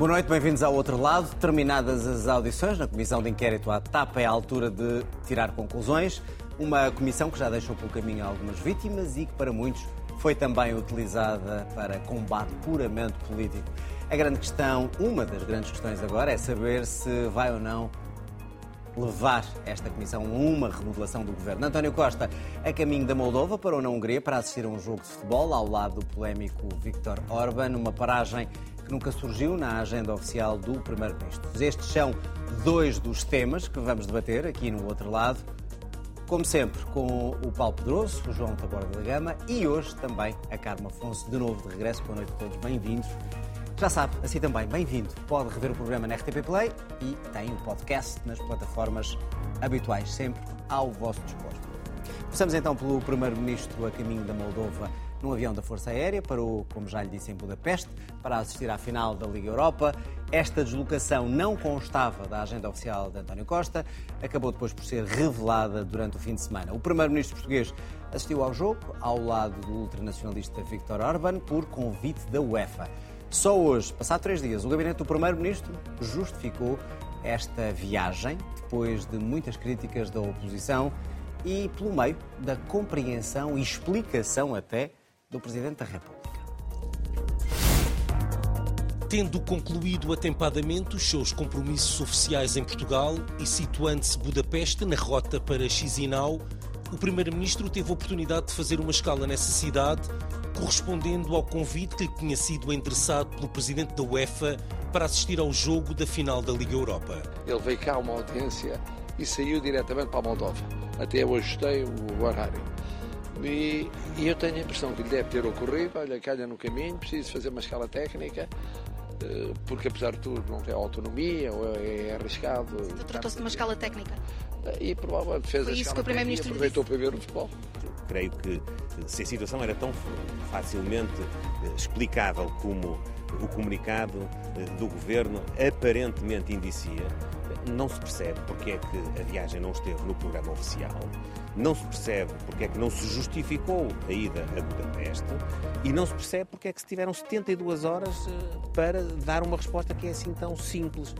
Boa noite, bem-vindos ao outro lado. Terminadas as audições na Comissão de Inquérito à TAP, é a altura de tirar conclusões. Uma comissão que já deixou pelo caminho algumas vítimas e que, para muitos, foi também utilizada para combate puramente político. A grande questão, uma das grandes questões agora, é saber se vai ou não levar esta comissão a uma remodelação do governo. António Costa a caminho da Moldova para na Hungria para assistir a um jogo de futebol ao lado do polémico Viktor Orban, uma paragem que nunca surgiu na agenda oficial do Primeiro-Ministro. Estes são dois dos temas que vamos debater aqui no outro lado. Como sempre, com o Paulo Pedroso, o João Taborda da Gama e hoje também a Carmo Afonso, de novo de regresso. Boa noite a todos, bem-vindos. Já sabe, assim também, bem-vindo. Pode rever o programa na RTP Play e tem o podcast nas plataformas habituais, sempre ao vosso dispor. Começamos então pelo Primeiro-Ministro a caminho da Moldova num avião da Força Aérea, parou, como já lhe disse, em Budapeste para assistir à final da Liga Europa. Esta deslocação não constava da agenda oficial de António Costa, acabou depois por ser revelada durante o fim de semana. O Primeiro-Ministro português assistiu ao jogo ao lado do ultranacionalista Viktor Orban por convite da UEFA. Só hoje, passado três dias, o gabinete do Primeiro-Ministro justificou esta viagem, depois de muitas críticas da oposição e pelo meio da compreensão e explicação até do Presidente da República. Tendo concluído atempadamente os seus compromissos oficiais em Portugal e situando-se Budapeste na rota para Chisinau, o Primeiro-Ministro teve a oportunidade de fazer uma escala nessa cidade correspondendo ao convite que lhe tinha sido endereçado pelo presidente da UEFA para assistir ao jogo da final da Liga Europa. Ele veio cá a uma audiência e saiu diretamente para a Moldova. Até eu ajustei o horário. E, e, eu tenho a impressão que lhe deve ter ocorrido, olha, calha no caminho, preciso fazer uma escala técnica, eh, porque apesar de tudo não tem autonomia, ou é, é arriscado. Tratou-se de uma escala técnica. E provavelmente fez Foi a isso escala que o Primeiro-Ministro aproveitou para ver o futebol. Creio que se a situação era tão facilmente eh, explicável como o comunicado eh, do governo aparentemente indicia, não se percebe porque é que a viagem não esteve no programa oficial, não se percebe porque é que não se justificou a ida a Budapeste e não se percebe porque é que se tiveram 72 horas eh, para dar uma resposta que é assim tão simples.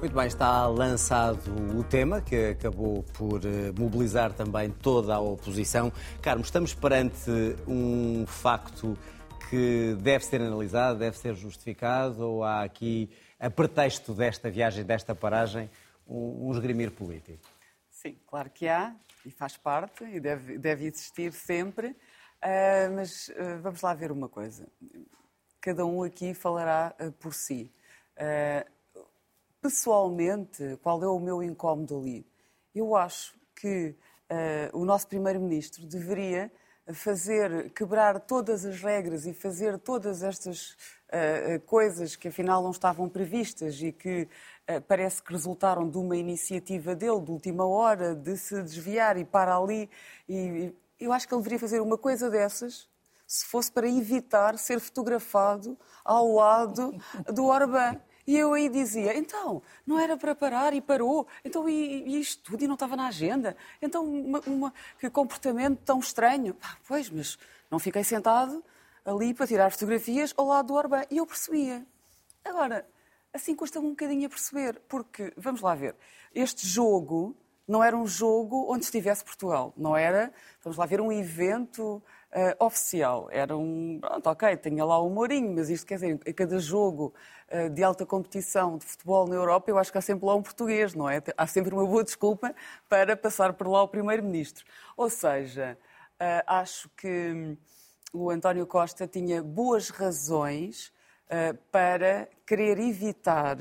Muito bem, está lançado o tema que acabou por eh, mobilizar também toda a oposição. Carlos, estamos perante um facto que deve ser analisado, deve ser justificado ou há aqui, a pretexto desta viagem, desta paragem, um esgrimir político? Sim, claro que há e faz parte e deve, deve existir sempre. Uh, mas uh, vamos lá ver uma coisa. Cada um aqui falará uh, por si. pessoalmente, qual é o meu incómodo ali? Eu acho que o nosso Primeiro-Ministro deveria fazer, quebrar todas as regras e fazer todas estas coisas que afinal não estavam previstas e que parece que resultaram de uma iniciativa dele, de última hora, de se desviar e para ali. E, e eu acho que ele deveria fazer uma coisa dessas se fosse para evitar ser fotografado ao lado do Orbán. E eu aí dizia, então, não era para parar e parou, então e, e isto tudo e não estava na agenda, então uma, uma, que comportamento tão estranho. Ah, pois, mas não fiquei sentado ali para tirar fotografias ao lado do Orbán. E eu percebia. Agora, assim custa-me um bocadinho a perceber, porque, vamos lá ver, este jogo não era um jogo onde estivesse Portugal, não era, vamos lá ver, um evento uh, oficial. Era um, pronto, ok, tinha lá o Mourinho, mas isto quer dizer, a cada jogo uh, de alta competição de futebol na Europa, eu acho que há sempre lá um português, não é? Há sempre uma boa desculpa para passar por lá o Primeiro-Ministro. Ou seja, uh, acho que o António Costa tinha boas razões para querer evitar,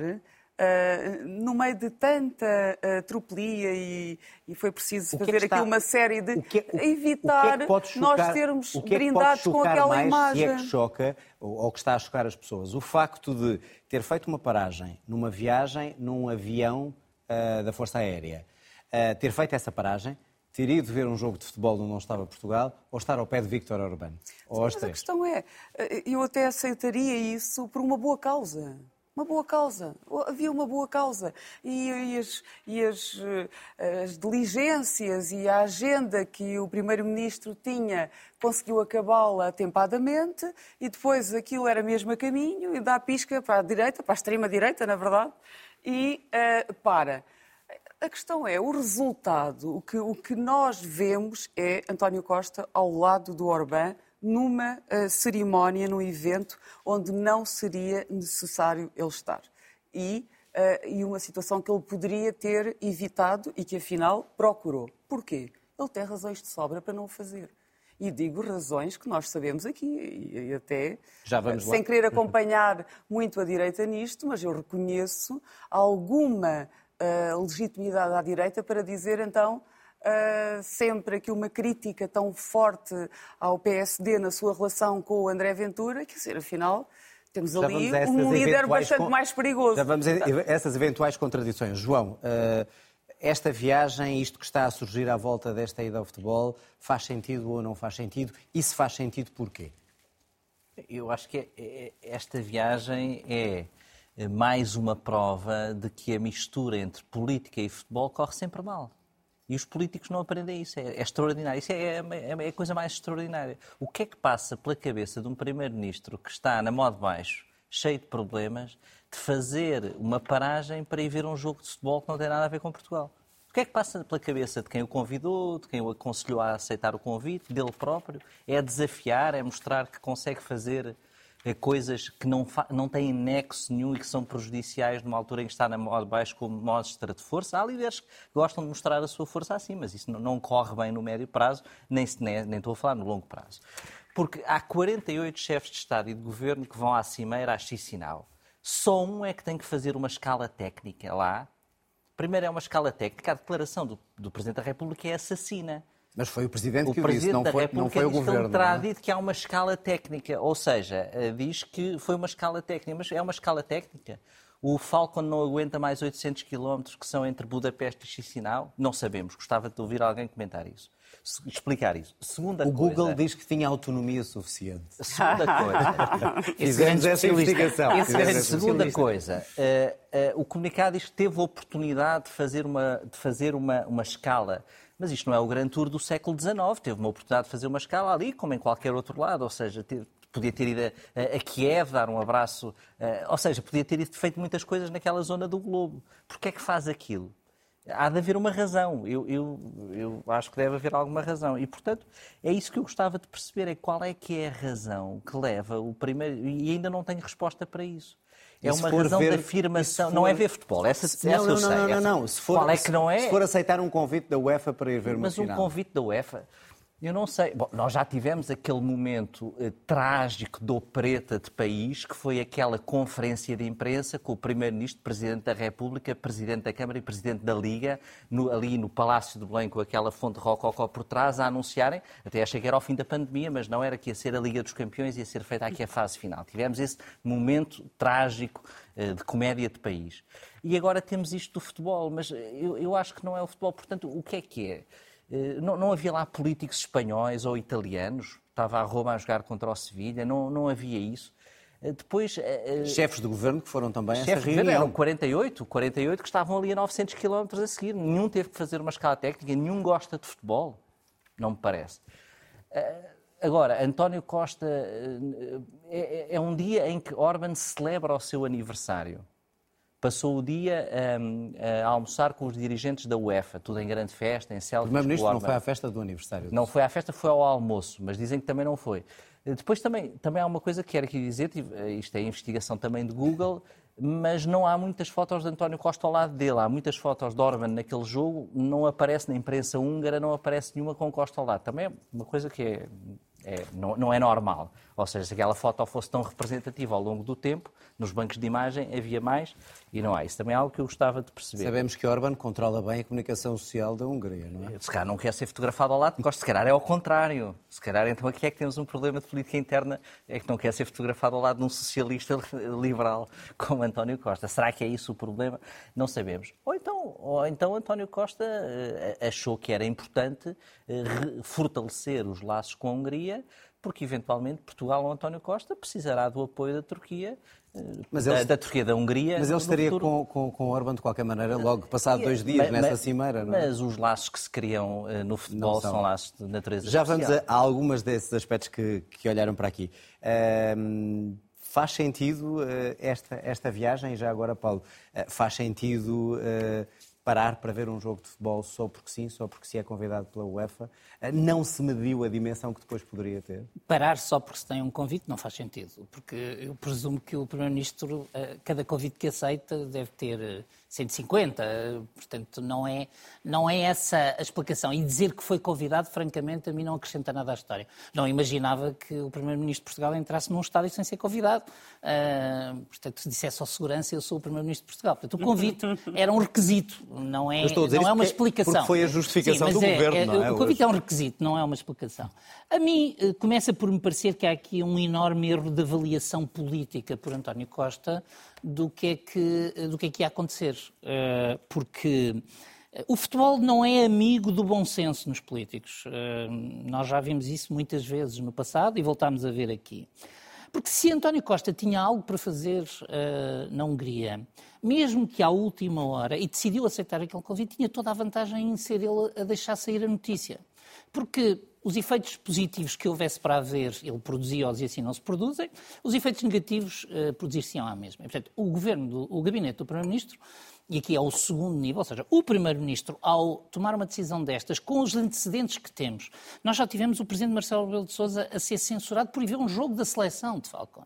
uh, no meio de tanta uh, tropelia e, e, foi preciso é fazer está, aqui uma série de. que, o, evitar o que é que chocar, nós sermos o que é brindados com aquela mais, imagem. Se é que choca, ou, ou que está a chocar as pessoas, o facto de ter feito uma paragem numa viagem num avião da Força Aérea, ter feito essa paragem ter ido ver um jogo de futebol onde não estava Portugal ou estar ao pé de Víctor Orbán? Ou mas a questão é, eu até aceitaria isso por uma boa causa. uma boa causa. Havia uma boa causa. E, e, as, e as, eh, as, diligências e a agenda que o Primeiro-Ministro tinha conseguiu acabá-la atempadamente e depois aquilo era mesmo a caminho e dá a pisca para a direita, para a extrema-direita, na verdade, e uh, para. A questão é, o resultado, o que, o que nós vemos é António Costa ao lado do Orbán numa uh, cerimónia, num evento onde não seria necessário ele estar. E, uh, e uma situação que ele poderia ter evitado e que afinal procurou. Porquê? Ele tem razões de sobra para não o fazer. E digo razões que nós sabemos aqui, e, até sem querer acompanhar muito a direita nisto, mas eu reconheço alguma uh, legitimidade à direita para dizer então Uh, sempre aqui uma crítica tão forte ao PSD na sua relação com o André Ventura, quer dizer, afinal, temos ali um líder bastante com... mais perigoso. Já vamos a essas eventuais contradições. João, uh, esta viagem, isto que está a surgir à volta desta ida ao futebol, faz sentido ou não faz sentido? E se faz sentido, porquê? Eu acho que é, é, esta viagem é mais uma prova de que a mistura entre política e futebol corre sempre mal. E os políticos não aprendem isso. É, é extraordinário. Isso é, é, é, a coisa mais extraordinária. O que é que passa pela cabeça de um primeiro-ministro que está na moda baixo, cheio de problemas, de fazer uma paragem para ir ver um jogo de futebol que não tem nada a ver com Portugal? O que é que passa pela cabeça de quem o convidou, de quem o aconselhou a aceitar o convite, dele próprio? É desafiar, é mostrar que consegue fazer é coisas que não, não têm nexo nenhum e que são prejudiciais numa altura em que está na moda baixo como mostra de força. Há líderes que gostam de mostrar a sua força assim, mas isso não, não corre bem no médio prazo, nem, nem, nem estou a falar no longo prazo. Porque há 48 chefes de Estado e de Governo que vão à cimeira, à Chisinau. Só um é que tem que fazer uma escala técnica lá. Primeiro é uma escala técnica. A declaração do, do Presidente da República é assassina. Mas foi o Presidente o que o disse, não foi, não foi o Governo. terá é? dito que há uma escala técnica, ou seja, eh, diz que foi uma escala técnica, mas é uma escala técnica. O Falcon não aguenta mais 800 km que são entre Budapeste e Chisinau? Não sabemos. Gostava de ouvir alguém comentar isso. Explicar isso. Segunda o coisa, Google diz que tinha autonomia suficiente. Segunda coisa. Fizemos essa investigação. segunda coisa. Uh, uh, o comunicado diz que teve a oportunidade de fazer uma, de fazer uma, uma escala mas isto não é o Grand Tour do século XIX. Teve uma oportunidade de fazer uma escala ali, como em qualquer outro lado. Ou seja, teve, podia ter ido a, Kiev, dar um abraço. Uh, ou seja, podia ter feito muitas coisas naquela zona do globo. Porquê é que faz aquilo? Há de haver uma razão. Eu, eu, eu acho que deve haver alguma razão. E, portanto, é isso que eu gostava de perceber. É qual é que é a razão que leva o primeiro... E ainda não tenho resposta para isso. É uma razão ver, de afirmação. For... Não é ver futebol. Essa, essa não, não, eu sei. Não, não, não. Se for, Qual é que não é? Se for aceitar um convite da UEFA para ir ver uma Mas final. um convite da UEFA. Eu não sei. Bom, nós já tivemos aquele momento eh, trágico do preta de país, que foi aquela conferência de imprensa com o Primeiro-Ministro, Presidente da República, Presidente da Câmara e Presidente da Liga, no, ali no Palácio de Belém, com aquela fonte rococó por trás, a anunciarem, até achei que era ao fim da pandemia, mas não era que ia ser a Liga dos Campeões, ia ser feita aqui a fase final. Tivemos esse momento trágico eh, de comédia de país. E agora temos isto do futebol, mas eu, eu acho que não é o futebol. Portanto, o que é que é? Eh, não, não, havia lá políticos espanhóis ou italianos? Estava a Roma a jogar contra o Sevilha? Não, não havia isso? Eh, depois, eh, chefes de governo que foram também a essa reunião. Eram 48, 48 que estavam ali a 900 km a seguir. Nenhum teve que fazer uma escala técnica, nenhum gosta de futebol. Não me parece. Agora, António Costa é, é, é um dia em que Orban celebra o seu aniversário passou o dia um, a almoçar com os dirigentes da UEFA, tudo em grande festa, em selfies. O Primeiro-Ministro não foi à festa do aniversário. Não foi à festa, foi ao almoço, mas dizem que também não foi. Depois também, também há uma coisa que quero aqui dizer, eh, isto é investigação também de Google, mas não há muitas fotos de António Costa ao lado dele. Há muitas fotos de Orban naquele jogo, não aparece na imprensa húngara, não aparece nenhuma com Costa ao lado. Também é uma coisa que é, é, não, não é normal. Ou seja, se aquela foto fosse tão representativa ao longo do tempo, nos bancos de imagem havia mais e não há. Isso também é algo que eu gostava de perceber. Sabemos que Orban controla bem a comunicação social da Hungria, não é? Se calhar não quer ser fotografado ao lado de Costa, se calhar é ao contrário. Se calhar então aqui é que temos um problema de política interna, é que não quer ser fotografado ao lado de um socialista liberal como António Costa. Será que é isso o problema? Não sabemos. Ou então, ou então António Costa eh, achou que era importante eh, fortalecer os laços com a Hungria porque eventualmente Portugal ou António Costa precisará do apoio da Turquia, eh, Mas da, ele- da Turquia, da Hungria. Mas ele estaria com, com, com Orban de qualquer maneira, logo passado dois dias Mas- nessa mas- cimeira, não é? Mas os laços que se criam eh, no futebol são. são. laços de natureza Já vamos a, a algumas desses aspectos que, que olharam para aqui. Ahm, faz sentido eh, esta, esta viagem, já agora, Paulo, eh, faz sentido eh, parar para ver um jogo de futebol só porque sim, só porque se é convidado pela UEFA? Eh, não se mediu a dimensão que depois poderia ter? Parar só porque se tem um convite não faz sentido, porque eu presumo que o Primeiro-Ministro, eh, cada convite que aceita, deve ter 150, eh, portanto não é, não é essa a explicação. E dizer que foi convidado, francamente, a mim não acrescenta nada à história. Não imaginava que o Primeiro-Ministro de Portugal entrasse num estádio sem ser convidado. Ah, portanto, se dissesse ao segurança, eu sou o Primeiro-Ministro de Portugal. Portanto, o convite era um requisito, não é, Eu estou a dizer não é uma porque- explicação. foi a justificação Sim, mas do é- governo, é- não é, O convite hoje? é um requisito, não é uma explicação. A mim eh, começa por me parecer que há aqui um enorme erro de avaliação política por António Costa do que é que, do que, é que ia acontecer. Eh, Porque eh, o futebol não é amigo do bom senso nos políticos. Eh, Nós já vimos isso muitas vezes no passado e voltámos a ver aqui. Porque se António Costa tinha algo para fazer eh, na Hungria, mesmo que à última hora, e decidiu aceitar aquele convite, tinha toda a vantagem em ser ele a deixar sair a notícia. Porque os efeitos positivos que houvesse para haver, ele produzia-os e assim não se produzem, os efeitos negativos eh, produzir-se-ão à mesma. E, portanto, o governo, do, o gabinete do Primeiro-Ministro, e aqui é o segundo nível, ou seja, o Primeiro-Ministro, ao tomar uma decisão destas, com os antecedentes que temos, nós já tivemos o Presidente Marcelo Rebelo de Sousa a ser censurado por ir ver um jogo da seleção de Falcão.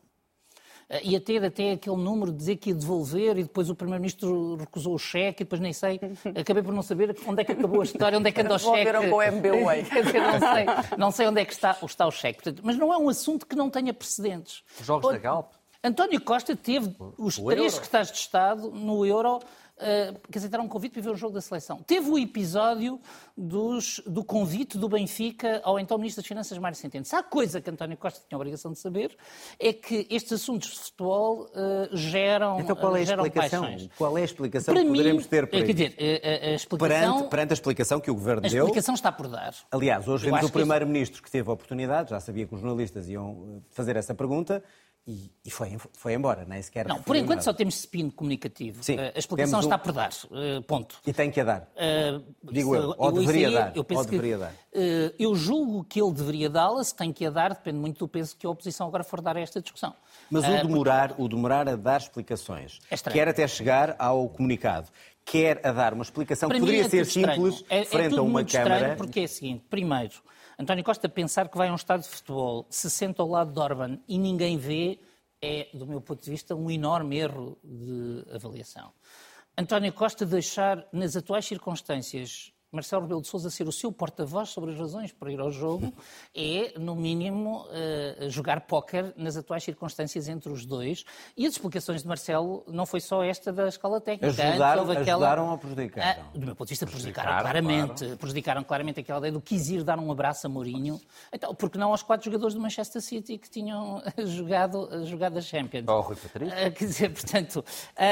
Eh, Ia ter até aquele número de dizer que ia devolver e depois o Primeiro-Ministro recusou o cheque e depois nem sei, acabei por não saber onde é que acabou a história, onde é que anda o cheque. Devolveram com o MBWay. Não sei, não sei onde é que está, está o cheque. Portanto, mas não é um assunto que não tenha precedentes. Os Jogos da Galp? António Costa teve os o três Euro. secretários de Estado no Euro eh, que aceitaram um convite para ver o jogo da seleção. Teve o episódio dos- do convite do Benfica ao então Ministro das Finanças, Mário Centeno. Se há coisa que António Costa tinha a obrigação de saber, é que estes assuntos de futebol eh, geram, Então qual é a geram explicação? paixões. Qual é a explicação Para que mim, poderemos ter para eh, quer dizer, a, a- a explicação, Perante, perante a explicação que o Governo a deu, explicação está por dar. Aliás, hoje Eu vemos acho o Primeiro-Ministro que teve a oportunidade, já sabia que os jornalistas iam eh, fazer essa pergunta e, e foi, foi embora, nem sequer. Não, por enquanto nada. só temos spin comunicativo. Sim, Eh, a explicação um- está por dar. Eh, ponto. E tem que a dar. Uh, Digo eu, ou isso deveria aí, dar, Eu, penso ou que, deveria dar. uh, eu julgo que ele deveria dá-la, se tem que a dar, depende muito do peso que a oposição agora for dar a esta discussão. Mas Uh, o demorar, o demorar a dar explicações, É estranho. quer até chegar ao comunicado, quer a dar uma explicação que Para mim poderia é ser estranho. simples É- é frente a uma Câmara. porque é o seguinte, primeiro, António Costa pensar que vai a um estádio de futebol, se senta ao lado de Orban e ninguém vê, é, do meu ponto de vista, um enorme erro de avaliação. António Costa deixar, nas atuais circunstâncias, Marcelo Rebelo de Sousa ser o seu porta-voz sobre as razões para ir ao jogo é, no mínimo, eh, jogar póquer nas atuais circunstâncias entre os dois. E as explicações de Marcelo não foi só esta da escala técnica. Ajudaram- houve aquela- ajudaram ou prejudicaram? Ah, do meu ponto de vista, prejudicaram, Prejudicaram, claramente. Prejudicaram claramente aquela ideia do quis ir dar um abraço a Mourinho. Então, porque não aos quatro jogadores do Manchester City que tinham jogado, jogado a Champions? Ou ao Rui Patrício. Ah, quer dizer, portanto, ah,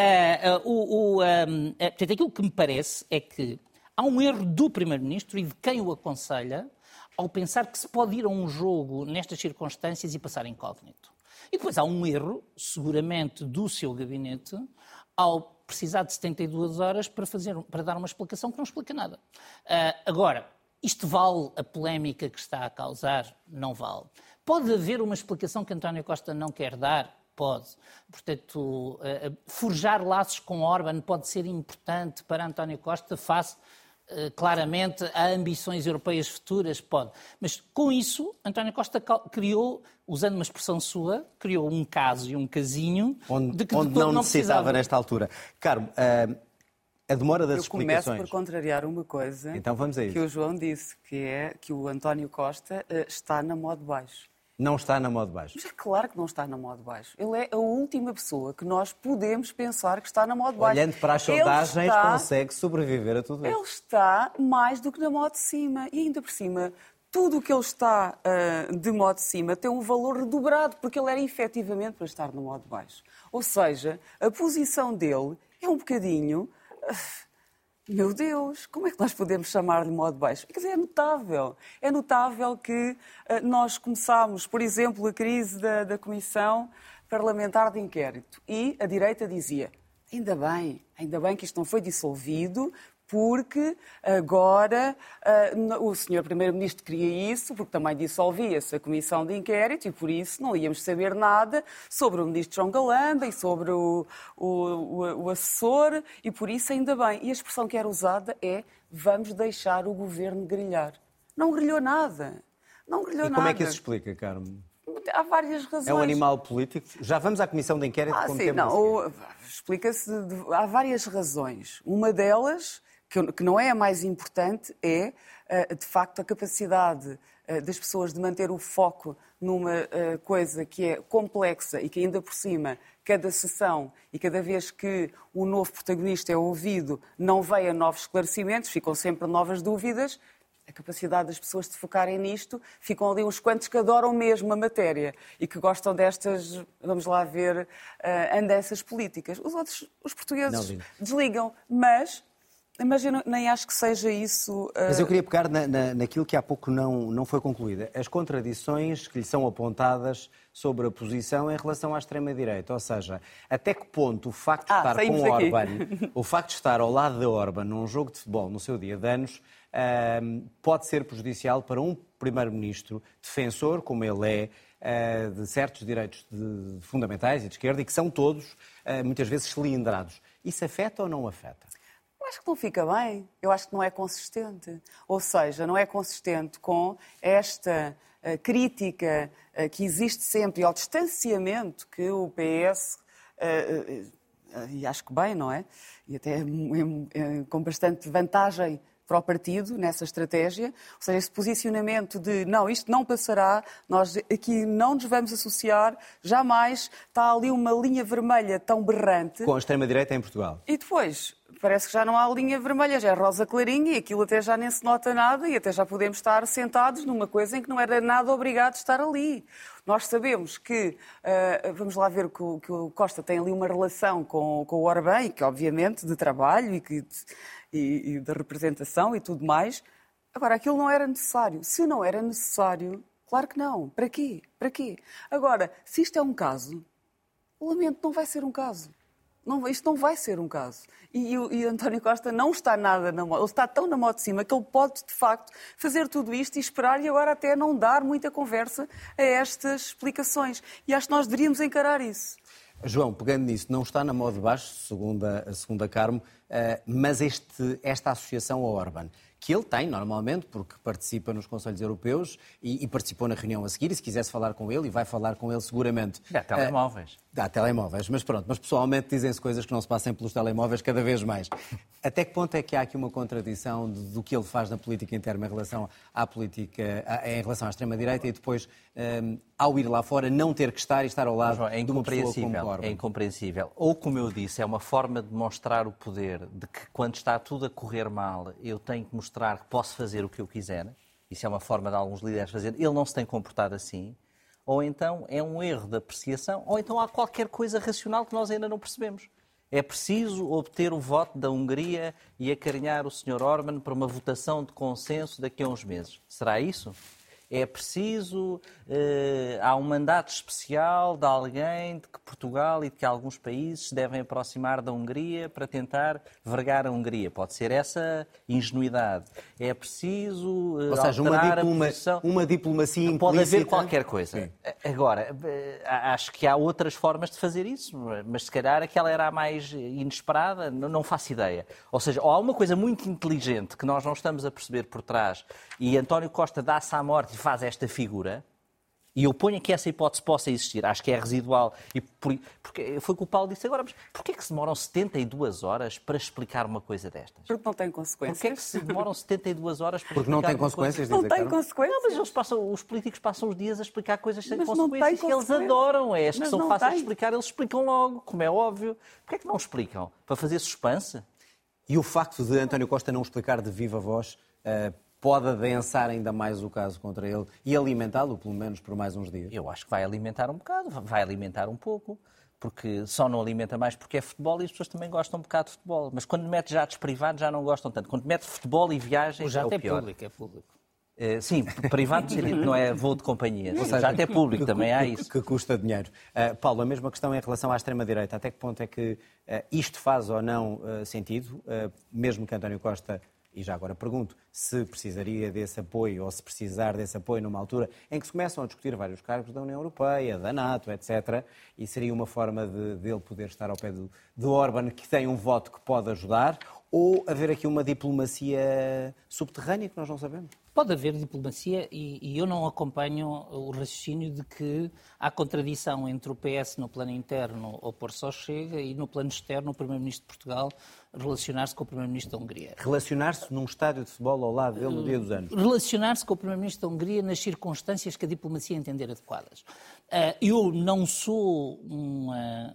ah, o, o, portanto, aquilo que me parece é que há um erro do Primeiro-Ministro e de quem o aconselha ao pensar que se pode ir a um jogo nestas circunstâncias e passar incógnito. E depois há um erro, seguramente, do seu gabinete ao precisar de 72 horas para, fazer, para dar uma explicação que não explica nada. Ah, agora, isto vale a polémica que está a causar? Não vale. Pode haver uma explicação que António Costa não quer dar? Pode. Portanto, eh, forjar laços com Orban pode ser importante para António Costa face claramente a ambições europeias futuras, pode. Mas com isso, António Costa criou, usando uma expressão sua, criou um caso e um casinho Onde, de que onde não necessitava precisava. nesta altura. Carmo, ah, a demora das Eu começo explicações. por contrariar uma coisa Então vamos a isso. que o João disse, que é que o António Costa eh, está na modo baixo. Não está na modo baixo. Mas é claro que não está na modo baixo. Ele é a última pessoa que nós podemos pensar que está na modo baixo. Olhando para as Ele sondagens, está- consegue sobreviver a tudo Ele isso. está mais do que na modo de cima. E ainda por cima, tudo o que ele está ah, de modo de cima tem um valor redobrado, porque ele era efetivamente para estar no modo de baixo. Ou seja, a posição dele é um bocadinho. ah, Meu Deus, como é que nós podemos chamar-lhe modo baixo? Quer dizer, é notável. É notável que uh, nós começámos, por exemplo, a crise da, da Comissão Parlamentar de Inquérito e a direita dizia ainda bem, ainda bem que isto não foi dissolvido, porque agora uh, o senhor Primeiro-Ministro queria isso, porque também dissolvia-se a comissão de inquérito e por isso não íamos saber nada sobre o Ministro João Galamba e sobre o, o, o, o assessor e por isso ainda bem. E a expressão que era usada é vamos deixar o governo grilhar. Não grilhou nada. Não grilhou e nada. como é que isso explica, Carmo? Há várias razões. É um animal político? Já vamos à comissão de inquérito ah, sim, não, Explica-se. Há várias razões. Uma delas que não é a mais importante, é, eh, de facto, a capacidade eh, das pessoas de manter o foco numa eh, coisa que é complexa e que, ainda por cima, cada sessão e cada vez que o novo protagonista é ouvido, não vem a novos esclarecimentos, ficam sempre novas dúvidas. A capacidade das pessoas de focarem nisto, ficam ali uns quantos que adoram mesmo a matéria e que gostam destas, vamos lá ver, andanças políticas. Os outros, os portugueses, não, desligam, mas mas eu nem acho que seja isso. Uh... Mas eu queria pegar na, na, naquilo que há pouco não, não foi concluída. As contradições que lhe são apontadas sobre a posição em relação à extrema-direita. Ou seja, até que ponto o facto de ah, estar com o Orban, o facto de estar ao lado da Orban num jogo de futebol no seu dia de anos, uh, pode ser prejudicial para um primeiro-ministro defensor, como ele é, uh, de certos direitos de, fundamentais e de esquerda, e que são todos, muitas vezes, cilindrados. Isso afeta ou não afeta? Acho que não fica bem. Eu acho que não é consistente. Ou seja, não é consistente com esta uh, crítica uh, que existe sempre e ao distanciamento que o PS, eh, e acho que bem, não é? E até com bastante vantagem para o partido nessa estratégia, ou seja, esse posicionamento de não, isto não passará, nós aqui não nos vamos associar, jamais está ali uma linha vermelha tão berrante. Com a extrema-direita em Portugal. E depois, parece que já não há linha vermelha, já é rosa clarinha e aquilo até já nem se nota nada e até já podemos estar sentados numa coisa em que não era nada obrigado estar ali. Nós sabemos que, uh, vamos lá ver que o, que o, Costa tem ali uma relação com, com o Orbán, que obviamente de trabalho e, que, e, e de representação e tudo mais. Agora, aquilo não era necessário. Se não era necessário, claro que não. Para quê? Para quê? Agora, se isto é um caso, lamento, não vai ser um caso. Não, isto não vai ser um caso. E, e, e António Costa não está nada na moto. Ele está tão na moto de cima que ele pode, de facto, fazer tudo isto e esperar e agora até não dar muita conversa a estas explicações. E acho que nós deveríamos encarar isso. João, pegando nisso, não está na moda de baixo, segundo a, segundo Carmo, uh, mas este, esta associação ao Orban que ele tem normalmente, porque participa nos Conselhos Europeus e, e, participou na reunião a seguir. E se quisesse falar com ele, e vai falar com ele seguramente. Dá telemóveis. Uh, dá telemóveis, mas pronto. Mas pessoalmente dizem-se coisas que não se passem pelos telemóveis cada vez mais. Até que ponto é que há aqui uma contradição do que ele faz na política interna em relação à política, em relação à extrema-direita e depois, um, ao ir lá fora, não ter que estar e estar ao lado João, é de uma pessoa como É incompreensível. Ou, como eu disse, é uma forma de mostrar o poder de que quando está tudo a correr mal, eu tenho que mostrar que posso fazer o que eu quiser. Isso é uma forma de alguns líderes fazer. Ele não se tem comportado assim. Ou então é um erro de apreciação, ou então há qualquer coisa racional que nós ainda não percebemos. É preciso obter o voto da Hungria e acarinhar o Sr. Orban para uma votação de consenso daqui a uns meses. Será isso? É preciso, eh, há um mandato especial de alguém de que Portugal e de que alguns países se devem aproximar da Hungria para tentar vergar a Hungria. Pode ser essa ingenuidade. É preciso eh, Ou seja, uma, diploma, uma diplomacia implícita. Pode haver qualquer coisa. Sim. Agora, eh, acho que há outras formas de fazer isso, mas se calhar aquela era a mais inesperada, não faço ideia. Ou seja, ou há uma coisa muito inteligente que nós não estamos a perceber por trás e António Costa dá-se à morte faz esta figura, e eu ponho que essa hipótese possa existir, acho que é residual, e por, porque foi o que o Paulo disse agora, mas porquê é que se demoram 72 horas para explicar uma coisa destas? Porque não tem consequências. Porquê é que se demoram 72 horas para Porque explicar não tem consequências, Não tem consequências. Não, mas eles passam, os políticos passam os dias a explicar coisas sem mas consequências que eles adoram. É as que mas são fáceis tem. de explicar, eles explicam logo, como é óbvio. Porquê é que não explicam? Para fazer suspense? E o facto de António Costa não explicar de viva voz uh, pode adensar ainda mais o caso contra ele e alimentá-lo, pelo menos, por mais uns dias? Eu acho que vai alimentar um bocado, vai alimentar um pouco, porque só não alimenta mais porque é futebol e as pessoas também gostam um bocado de futebol. Mas quando mete jatos privados já não gostam tanto. Quando mete futebol e viagens jato é é o pior. público, é público. Eh, sim, privado não é voo de companhia. Já até público que, também há que- isso. Que custa dinheiro. Uh, Paulo, a mesma questão em relação à extrema-direita. Até que ponto é que uh, isto faz ou não uh, sentido, uh, mesmo que António Costa, e já agora pergunto, se precisaria desse apoio ou se precisar desse apoio numa altura em que se começam a discutir vários cargos da União Europeia, da NATO, etc., e seria uma forma de, dele poder estar ao pé do, do Orban, que tem um voto que pode ajudar, ou haver aqui uma diplomacia subterrânea que nós não sabemos? Pode haver diplomacia e, e eu não acompanho o raciocínio de que há contradição entre o PS no plano interno opor-se ao Chega e no plano externo o Primeiro-Ministro de Portugal relacionar-se com o Primeiro-Ministro da Hungria. Relacionar-se num estádio de futebol ao lado dele no dia dos anos. Relacionar-se com o Primeiro-Ministro da Hungria nas circunstâncias que a diplomacia entender adequadas. Ah, eu não sou um,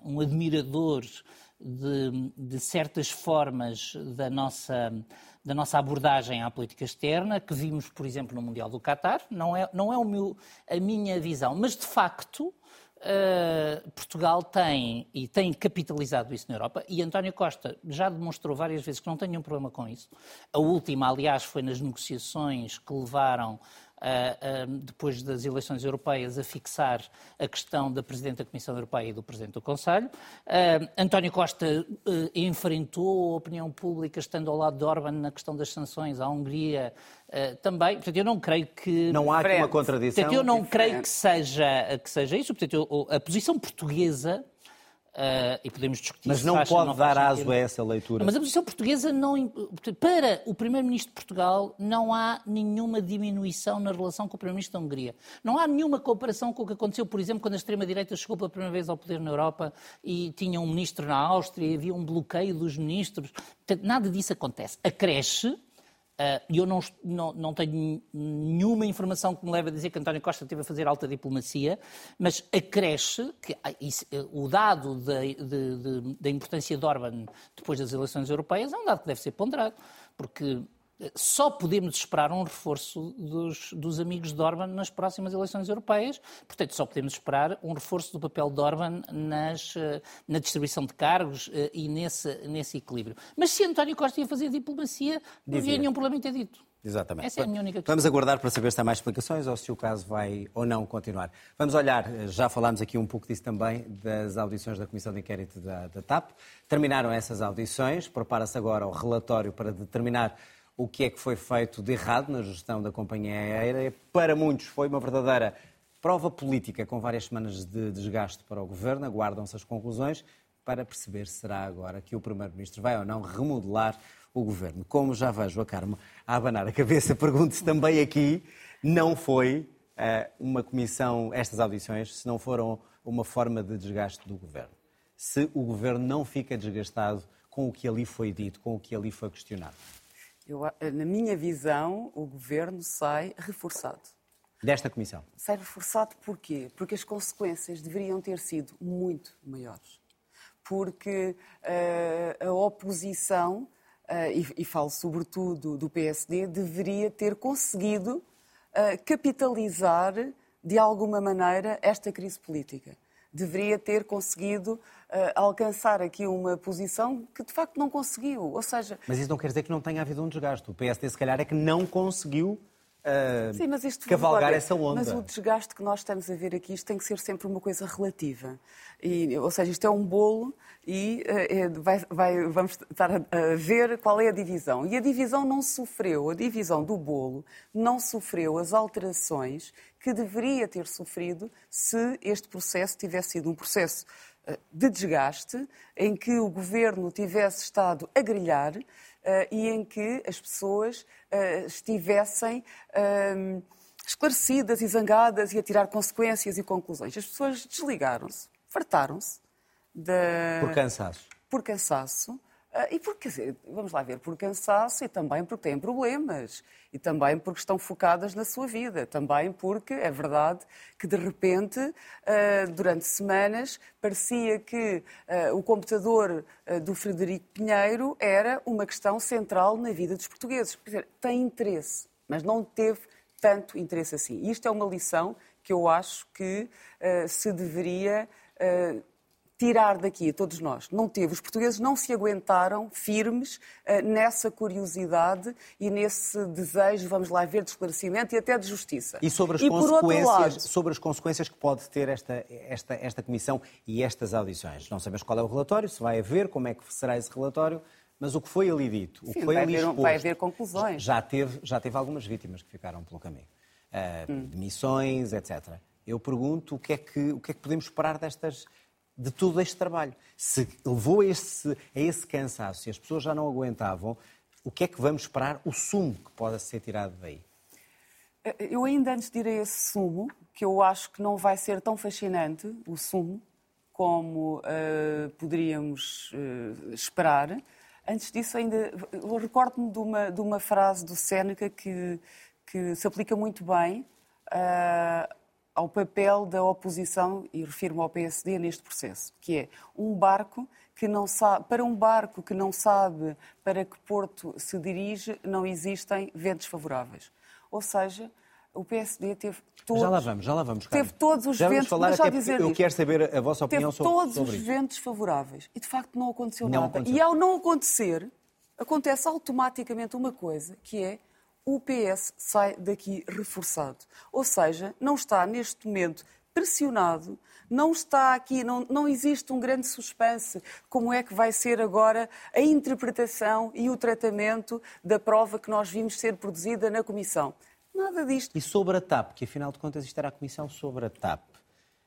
um admirador de, de certas formas da nossa, da nossa abordagem à política externa, que vimos, por exemplo, no Mundial do Qatar. Não é, não é o meu, a minha visão, mas de facto. Uh, Portugal tem e tem capitalizado isso na Europa e António Costa já demonstrou várias vezes que não tem nenhum problema com isso. A última, aliás, foi nas negociações que levaram depois das eleições europeias, a fixar a questão da Presidente da Comissão Europeia e do Presidente do Conselho. António Costa enfrentou a opinião pública estando ao lado de Orban na questão das sanções à Hungria também. Portanto, eu não creio que... Não há aqui uma contradição? Portanto, eu não creio que seja, que seja isso. Portanto, eu, a posição portuguesa Uh, e podemos discutir Mas não pode não dar aso a essa leitura. Mas a posição portuguesa não. Para o Primeiro-Ministro de Portugal, não há nenhuma diminuição na relação com o Primeiro-Ministro da Hungria. Não há nenhuma comparação com o que aconteceu, por exemplo, quando a extrema-direita chegou pela primeira vez ao poder na Europa e tinha um ministro na Áustria e havia um bloqueio dos ministros. Portanto, nada disso acontece. Acresce. E eu não, não, não, tenho nenhuma informação que me leve a dizer que António Costa esteve a fazer alta diplomacia, mas acresce que ah, isso, o dado da, da importância de Orban depois das eleições europeias é um dado que deve ser ponderado, porque só podemos esperar um reforço dos, dos, amigos de Orban nas próximas eleições europeias. Portanto, só podemos esperar um reforço do papel de Orban nas, na distribuição de cargos e nesse, nesse equilíbrio. Mas se António Costa ia fazer diplomacia, não havia nenhum problema em ter dito. Exatamente. Essa é a minha única questão. Vamos aguardar para saber se há mais explicações ou se o caso vai ou não continuar. Vamos olhar, já falámos aqui um pouco disso também, das audições da Comissão de Inquérito da, da TAP. Terminaram essas audições, prepara-se agora o relatório para determinar o que é que foi feito de errado na gestão da companhia aérea. Para muitos foi uma verdadeira prova política, com várias semanas de desgaste para o governo. Aguardam-se as conclusões para perceber se será agora que o Primeiro-Ministro vai ou não remodelar o governo. Como já vejo a Carmo a abanar a cabeça, pergunto-se também aqui, não foi uh, uma comissão, estas audições, se não foram uma forma de desgaste do governo. Se o governo não fica desgastado com o que ali foi dito, com o que ali foi questionado. Eu, na minha visão, o governo sai reforçado. Desta comissão? Sai reforçado porquê? Porque as consequências deveriam ter sido muito maiores. Porque uh, a oposição, uh, e, e, falo sobretudo do PSD, deveria ter conseguido uh, capitalizar de alguma maneira esta crise política. Deveria ter conseguido alcançar aqui uma posição que de facto não conseguiu. Ou seja. Mas isso não quer dizer que não tenha havido um desgaste. O PSD, se calhar, é que não conseguiu. Uh, Sim, mas isto, cavalgar olha, essa onda. Mas o desgaste que nós estamos a ver aqui, isto tem que ser sempre uma coisa relativa. E, ou seja, isto é um bolo e uh, vai, vai, vamos estar a, a, ver qual é a divisão. E a divisão não sofreu, a divisão do bolo não sofreu as alterações que deveria ter sofrido se este processo tivesse sido um processo uh, de desgaste, em que o governo tivesse estado a grelhar Uh, e em que as pessoas estivessem uh, esclarecidas e zangadas e a tirar consequências e conclusões. As pessoas desligaram-se, fartaram-se. De... Por cansaço. Por cansaço. E porque, vamos lá ver, por cansaço e também porque têm problemas. E também porque estão focadas na sua vida. Também porque é verdade que, de repente, durante semanas, parecia que o computador do Frederico Pinheiro era uma questão central na vida dos portugueses. Quer dizer, tem interesse, mas não teve tanto interesse assim. E isto é uma lição que eu acho que se deveria tirar daqui, todos nós. Não teve. Os portugueses não se aguentaram firmes uh, nessa curiosidade e nesse desejo, vamos lá ver, de esclarecimento e até de justiça. E sobre as, e consequências, lado... sobre as consequências que pode ter esta, esta, esta comissão e estas audições. Não sabemos qual é o relatório, se vai haver, como é que será esse relatório. Mas o que foi ali dito, Sim, o que foi vai ali haver, exposto, vai haver conclusões. Já teve, já teve algumas vítimas que ficaram pelo caminho. Uh, hum. Demissões, etc. Eu pergunto o que, é que, o que é que podemos esperar destas, de todo este trabalho. Se levou a esse, a esse cansaço e as pessoas já não aguentavam, o que é que vamos esperar, o sumo que pode ser tirado daí? Eu ainda antes de ir a esse sumo, que eu acho que não vai ser tão fascinante, o sumo, como uh, poderíamos uh, esperar. Antes disso, ainda recordo-me de uma, de uma frase do Séneca que, que se aplica muito bem uh, ao papel da oposição, e refiro-me ao PSD neste processo, que é um barco que não sabe, para um barco que não sabe para que porto se dirige, não existem ventos favoráveis. Ou seja, o PSD teve todos. Já lá vamos, já lá vamos. Teve todos os já ventos. Falar já dizer eu quero saber a vossa opinião teve sobre, todos sobre os isso. ventos favoráveis e de facto não aconteceu não nada. Aconteceu. E ao não acontecer, acontece automaticamente uma coisa que é o PS sai daqui reforçado. Ou seja, não está neste momento pressionado, não está aqui, não, não existe um grande suspense como é que vai ser agora a interpretação e o tratamento da prova que nós vimos ser produzida na Comissão. Nada disto. E sobre a TAP, que afinal de contas isto era a Comissão sobre a TAP.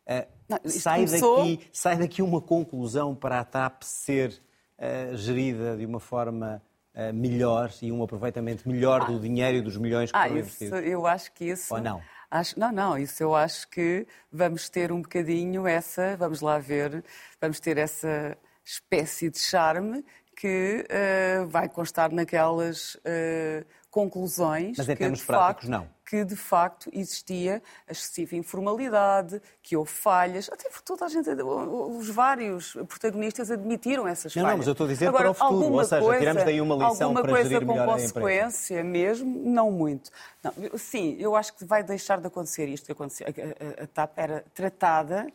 Uh, não, sai, começou... daqui, sai daqui uma conclusão para a TAP ser uh, gerida de uma forma uh, melhor e um aproveitamento melhor ah. do dinheiro e dos milhões que ah, foram isso, investidos? Eu acho que isso. Ou não? Acho, não, não, isso eu acho que vamos ter um bocadinho essa, vamos lá ver, vamos ter essa espécie de charme que uh, vai constar naquelas uh, conclusões. Mas em que, termos práticos, facto, não. Que de facto existia a excessiva informalidade, que houve falhas, até porque toda a gente, os vários protagonistas admitiram essas não, falhas. Não, mas eu estou a dizer Agora, para o futuro, ou seja, coisa, tiramos daí uma lição alguma para coisa gerir com melhor consequência mesmo, não muito. Não, sim, eu acho que vai deixar de acontecer isto que aconteceu. A, a, a TAP era tratada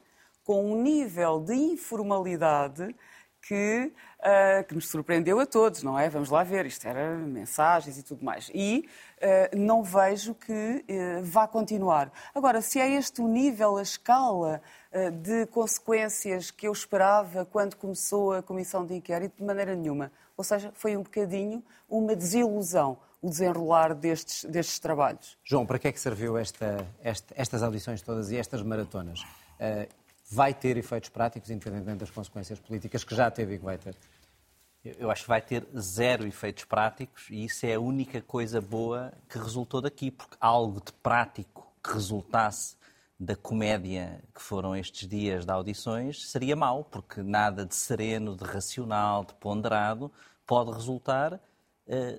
com um nível de informalidade que, uh, que nos surpreendeu a todos, não é? Vamos lá ver, isto era mensagens e tudo mais. E uh, não vejo que uh, vá continuar. Agora, se é este o nível, a escala de consequências que eu esperava quando começou a comissão de inquérito, de maneira nenhuma. Ou seja, foi um bocadinho uma desilusão o desenrolar destes, destes trabalhos. João, para que é que serviu esta, esta, estas audições todas e estas maratonas? Vai ter efeitos práticos, independentemente das consequências políticas que já teve e que vai ter? Eu acho que vai ter zero efeitos práticos e isso é a única coisa boa que resultou daqui, porque algo de prático que resultasse da comédia que foram estes dias de audições seria mau, porque nada de sereno, de racional, de ponderado pode resultar uh,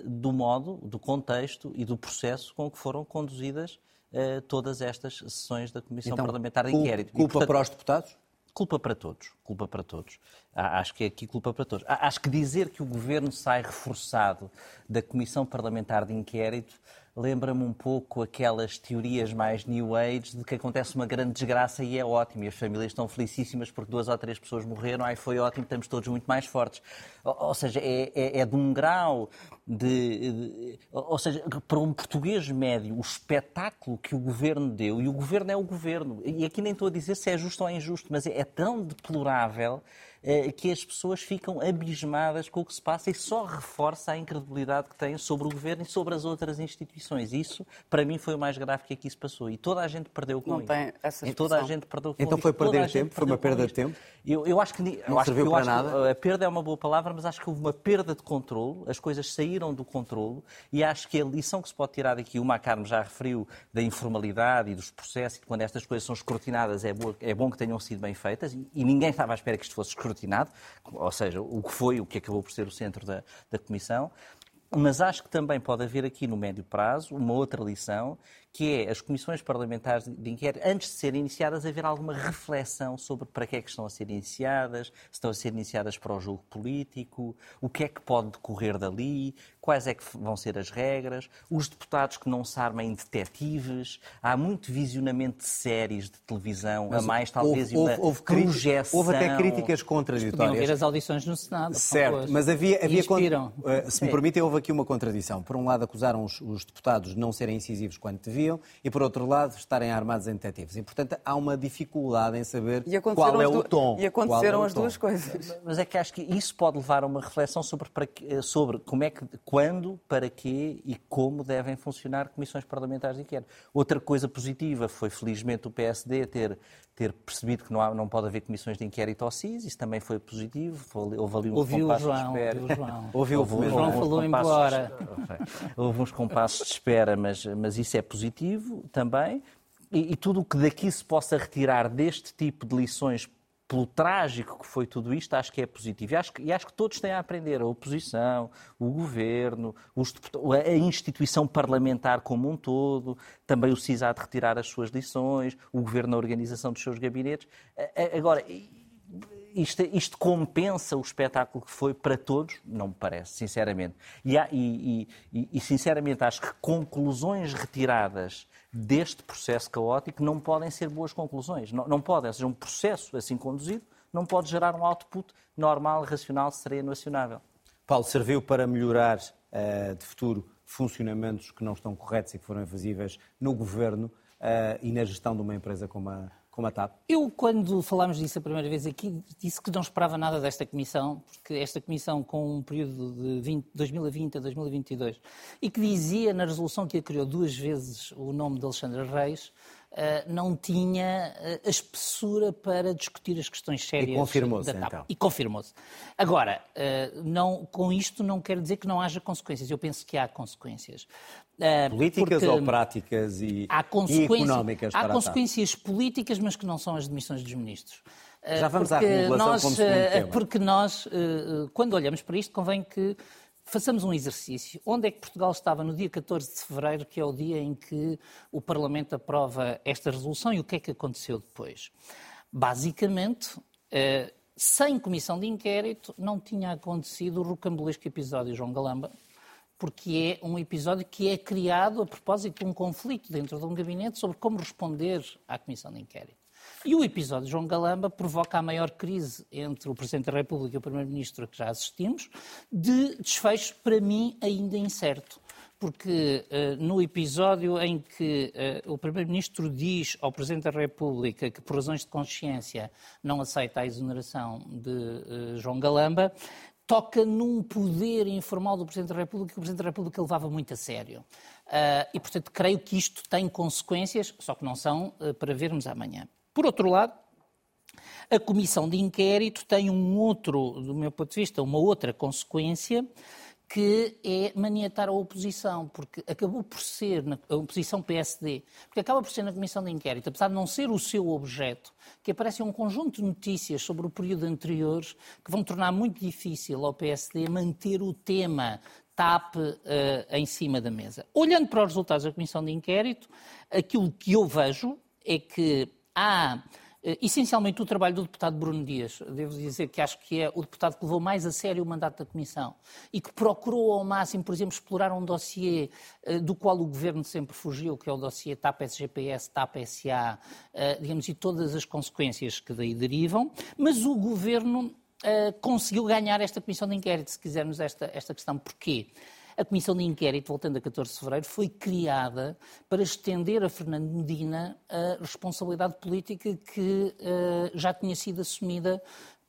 do modo, do contexto e do processo com que foram conduzidas uh, todas estas sessões da Comissão então, Parlamentar de Inquérito. Culpa e, portanto, para os deputados? Culpa para todos, culpa para todos. Acho que é aqui culpa para todos. Acho que dizer que o governo sai reforçado da Comissão Parlamentar de Inquérito lembra-me um pouco aquelas teorias mais New Age de que acontece uma grande desgraça e é ótimo, e as famílias estão felicíssimas porque duas ou três pessoas morreram, aí foi ótimo, estamos todos muito mais fortes. Ou, seja, é, é, é de um grau de, de, Ou seja, para um português médio, o espetáculo que o governo deu, e o governo é o governo, e aqui nem estou a dizer se é justo ou injusto, mas é, é tão deplorável que as pessoas ficam abismadas com o que se passa e só reforça a incredibilidade que têm sobre o governo e sobre as outras instituições. Isso, para mim, foi o mais grave que aqui se passou. E toda a gente perdeu com Não isso. Tem essa e toda a gente perdeu com então foi perder tempo? Foi uma perda de tempo? Eu, eu acho que, não eu acho, serviu eu para acho nada. a perda é uma boa palavra, mas acho que houve uma perda de controle, as coisas saíram do controle e acho que a lição que se pode tirar daqui, o Macarmo já referiu da informalidade e dos processos, e quando estas coisas são escrutinadas é, boa, é bom que tenham sido bem feitas e, e ninguém estava à espera que isto fosse escrutinado, ou seja, o que foi, o que acabou por ser o centro da, da Comissão. Mas acho que também pode haver aqui no médio prazo uma outra lição, que é as comissões parlamentares de inquérito, antes de serem iniciadas, haver alguma reflexão sobre para que é que estão a ser iniciadas, se estão a ser iniciadas para o jogo político, o que é que pode decorrer dali, quais é que vão ser as regras, os deputados que não se armem detetives, há muito visionamento de séries de televisão, Mas a mais talvez houve, uma houve, projeção. Houve até críticas contraditórias. Podiam ver as audições no Senado. Certo, mas havia, havia uh, se me permitem, houve aqui uma contradição. Por um lado acusaram os, os deputados de não serem incisivos quando deviam e, por outro lado, estarem armados em detetives. E, portanto, há uma dificuldade em saber qual é o tom. E aconteceram é as duas coisas. Mas é que acho que isso pode levar a uma reflexão sobre, sobre como é que quando, para quê e como devem funcionar comissões parlamentares de inquérito. Outra coisa positiva foi, felizmente, o PSD ter, ter percebido que não, há, não pode haver comissões de inquérito ao CIS, isso também foi positivo, houve ali uns ouviu compassos João, de espera. Ouviu o João, ouviu, ouviu, o João falou embora. houve uns compassos de espera, mas, mas isso é positivo também. E, e tudo o que daqui se possa retirar deste tipo de lições pelo trágico que foi tudo isto, acho que é positivo. E acho que, e acho que todos têm a aprender, a oposição, o governo, os, a instituição parlamentar como um todo, também o CIS há de retirar as suas lições, o governo a organização dos seus gabinetes. Agora, isto, isto, compensa o espetáculo que foi para todos? Não me parece, sinceramente. E, e, e, e, sinceramente, acho que conclusões retiradas deste processo caótico não podem ser boas conclusões. Não, não podem, ou seja, um processo assim conduzido não pode gerar um output normal, racional, sereno, acionável. Paulo, serviu para melhorar uh, de futuro funcionamentos que não estão corretos e que foram invasíveis no governo uh, e na gestão de uma empresa como a, como a TAP? Eu, quando falámos disso a primeira vez aqui, disse que não esperava nada desta comissão, porque esta comissão, com um período de 20, 2020 a 2022, e que dizia na resolução que a criou duas vezes o nome de Alexandre Reis, não tinha eh, a espessura para discutir as questões sérias e confirmou-se. Então. E confirmou-se. Agora, eh, não, com isto não quer dizer que não haja consequências. Eu penso que há consequências. Políticas ou práticas e, há e económicas? Há consequências políticas, mas que não são as demissões dos ministros. Já vamos porque à regulação nós, como. Porque nós, quando olhamos para isto, convém que façamos um exercício. Onde é que Portugal estava no dia 14 de fevereiro, que é o dia em que o Parlamento aprova esta resolução, e o que é que aconteceu depois? Basicamente, eh, sem comissão de inquérito, não tinha acontecido o rocambolesco episódio João Galamba, porque é um episódio que é criado a propósito de um conflito dentro de um gabinete sobre como responder à comissão de inquérito. E o episódio de João Galamba provoca a maior crise entre o Presidente da República e o Primeiro-Ministro que já assistimos, de desfecho, para mim, ainda incerto. Porque uh, no episódio em que uh, o Primeiro-Ministro diz ao Presidente da República que, por razões de consciência, não aceita a exoneração de uh, João Galamba, toca num poder informal do Presidente da República que o Presidente da República levava muito a sério. E, portanto, creio que isto tem consequências, só que não são para vermos amanhã. Por outro lado, a comissão de inquérito tem um outro, do meu ponto de vista, uma outra consequência que é maniatar a oposição, porque acabou por ser, na, a oposição PSD, porque acaba por ser na comissão de inquérito, apesar de não ser o seu objeto, que aparece um conjunto de notícias sobre o período anterior que vão tornar muito difícil ao PSD manter o tema TAP uh, em cima da mesa. Olhando para os resultados da comissão de inquérito, aquilo que eu vejo é que há eh, essencialmente o trabalho do deputado Bruno Dias. Devo dizer que acho que é o deputado que levou mais a sério o mandato da Comissão e que procurou ao máximo, por exemplo, explorar um dossiê eh, do qual o Governo sempre fugiu, que é o dossiê TAP-SGPS, TAP-SA, eh, digamos, e todas as consequências que daí derivam, mas o Governo conseguiu ganhar esta Comissão de Inquérito, se quisermos esta, esta questão. Porquê? A comissão de inquérito, voltando a 14 de fevereiro, foi criada para estender a Fernando Medina a responsabilidade política que uh, já tinha sido assumida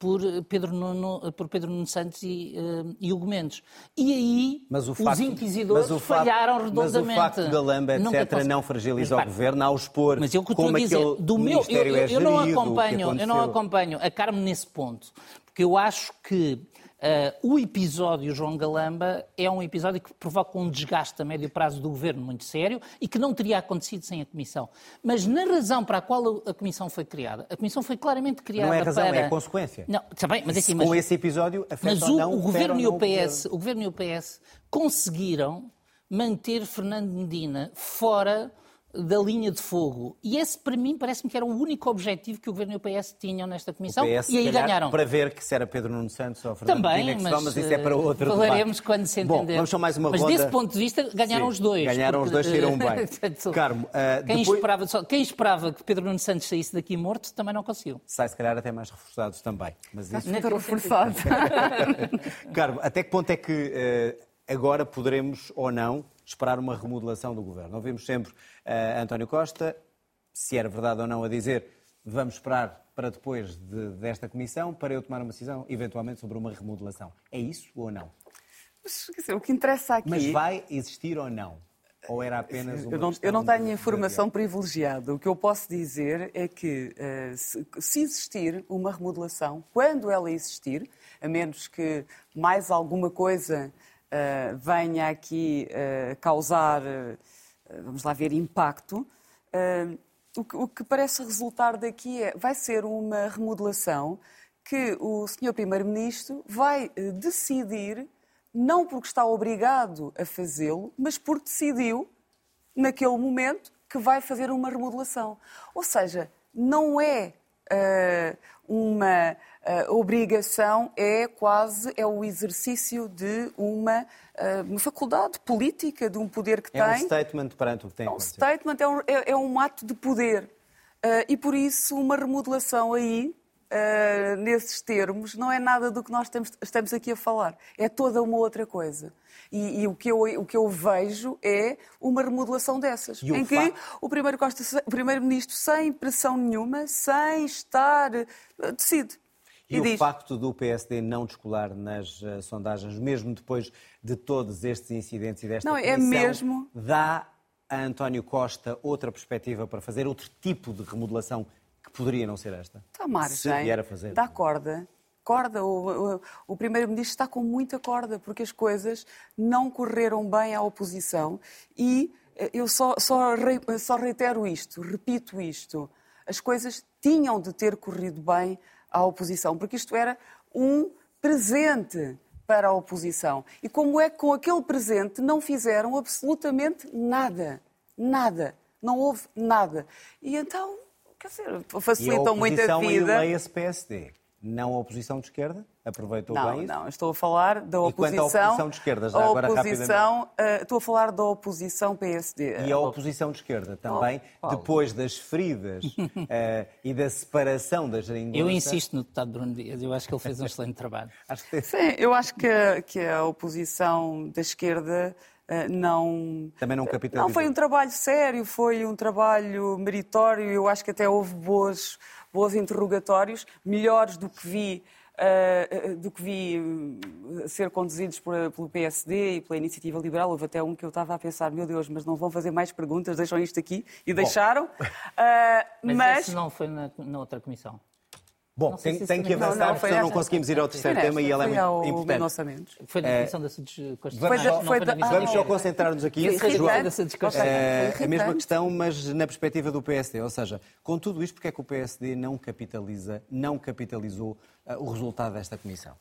por Pedro Nuno, por Pedro Nuno Santos e, uh, e Hugo Mendes. E aí os facto, inquisidores facto, falharam redondamente. Mas o facto da Lamba, etc., não, não fragiliza mas, o governo ao expor mas eu como dizer, do meu, eu, eu, eu, não acompanho, eu não acompanho a Carme nesse ponto, porque eu acho que Uh, o episódio João Galamba é um episódio que provoca um desgaste a médio prazo do governo muito sério e que não teria acontecido sem a Comissão. Mas na razão para a qual a Comissão foi criada, a Comissão foi claramente criada Não é razão, para... é consequência. Não, está bem, mas, é assim, mas... Com esse episódio, afeta Mas o, não o governo e o PS, o governo e o PS conseguiram manter Fernando Medina fora da linha de fogo. E esse, para mim, parece-me que era o único objetivo que o governo e o PS tinham nesta comissão. O PS, e aí calhar, ganharam. Para ver que se era Pedro Nuno Santos ou Fernando Também, mas, só, mas isso é para outro falaremos debate. quando se Bom, entender. vamos só mais uma mas ronda. desse ponto de vista, ganharam Sim, os dois. ganharam os dois, saíram bem. Carmo, ah, quem, depois- esperava, só- quem esperava que Pedro Nuno Santos saísse daqui morto também não conseguiu. Sai se calhar até mais reforçados também. Mas isso... Muito reforçado. Carmo, até que ponto é que eh, agora poderemos ou não esperar uma remodelação do governo? Ouvimos sempre eh, António Costa, se era verdade ou não, a dizer vamos esperar para depois de- desta comissão para eu tomar uma decisão, eventualmente, sobre uma remodelação. É isso ou não? Mas, dizer, o que interessa aqui. Mas vai existir ou não? Ou era apenas uma Eu não, eu não tenho informação privilegiada. O que eu posso dizer é que, eh, se existir uma remodelação, quando ela existir, a menos que mais alguma coisa eh, venha aqui eh, causar, eh, vamos lá ver, impacto, o, que, o que parece resultar daqui é vai ser uma remodelação que o Sr. Primeiro-Ministro vai decidir, não porque está obrigado a fazê-lo, mas porque decidiu, naquele momento, que vai fazer uma remodelação. Ou seja, não é uma eh, obrigação, é quase é o exercício de uma, eh, uma faculdade política, de um poder que É um tem. statement perante o que tem É um statement, é um, é- é um ato de poder. Ah, e por isso, uma remodelação aí, ah, nesses termos, não é nada do que nós estamos, estamos aqui a falar. É toda uma outra coisa. E, e o, que eu, o que eu vejo é uma remodelação dessas, E em que o primeiro Costa- o primeiro-ministro, sem pressão nenhuma, sem estar, decide. E, o diz, facto do PSD não descolar nas eh, sondagens, mesmo depois de todos estes incidentes e desta Não, é mesmo- dá a António Costa outra perspectiva para fazer outro tipo de remodelação poderia não ser esta? Está à margem. Se vier a fazer. Dá corda. Corda. O, o- o Primeiro-Ministro está com muita corda, porque as coisas não correram bem à oposição. E eh, eu só, só, só reitero isto, repito isto. As coisas tinham de ter corrido bem à oposição, porque isto era um presente para a oposição. E como é que com aquele presente não fizeram absolutamente nada? Nada. Não houve nada. E então, quer dizer, a facilitam muito a oposição vida. eleia-se PSD. Não a oposição de esquerda? Aproveitou Não, bem isso? não, estou a falar da E quanto à oposição. oposição de esquerda, já a agora oposição, eh, estou a falar da oposição PSD. E a oposição de esquerda também, depois das feridas eh, e da separação da geringonça... Eu insisto no deputado Bruno Dias, eu acho que ele fez um excelente trabalho. Acho que Sim, eu acho que, a- que a oposição da esquerda não. Também não capitalizou. Não, foi um trabalho sério, foi um trabalho meritório. Eu acho que até houve boas, bons interrogatórios, melhores do que vi. eh, eh, do que vi eh, ser conduzidos por- pelo PSD e pela Iniciativa Liberal. Houve até um que eu estava a pensar, meu Deus, mas não vão fazer mais perguntas, deixam isto aqui. E deixaram. Eh, Mas, mas esse não foi na, na outra comissão. Bom, tem, se tem que avançar, Não, não, porque não conseguimos ir ao terceiro tema e ele é muito importante. Foi na Comissão da na foi da- Comissão Vamos só concentrar-nos aqui, João, irritante. Desculpa. eh, Foi a mesma questão, mas na perspectiva do PSD. Ou seja, com tudo isto, porque é que o PSD não capitaliza, não capitalizou eh, o resultado desta comissão?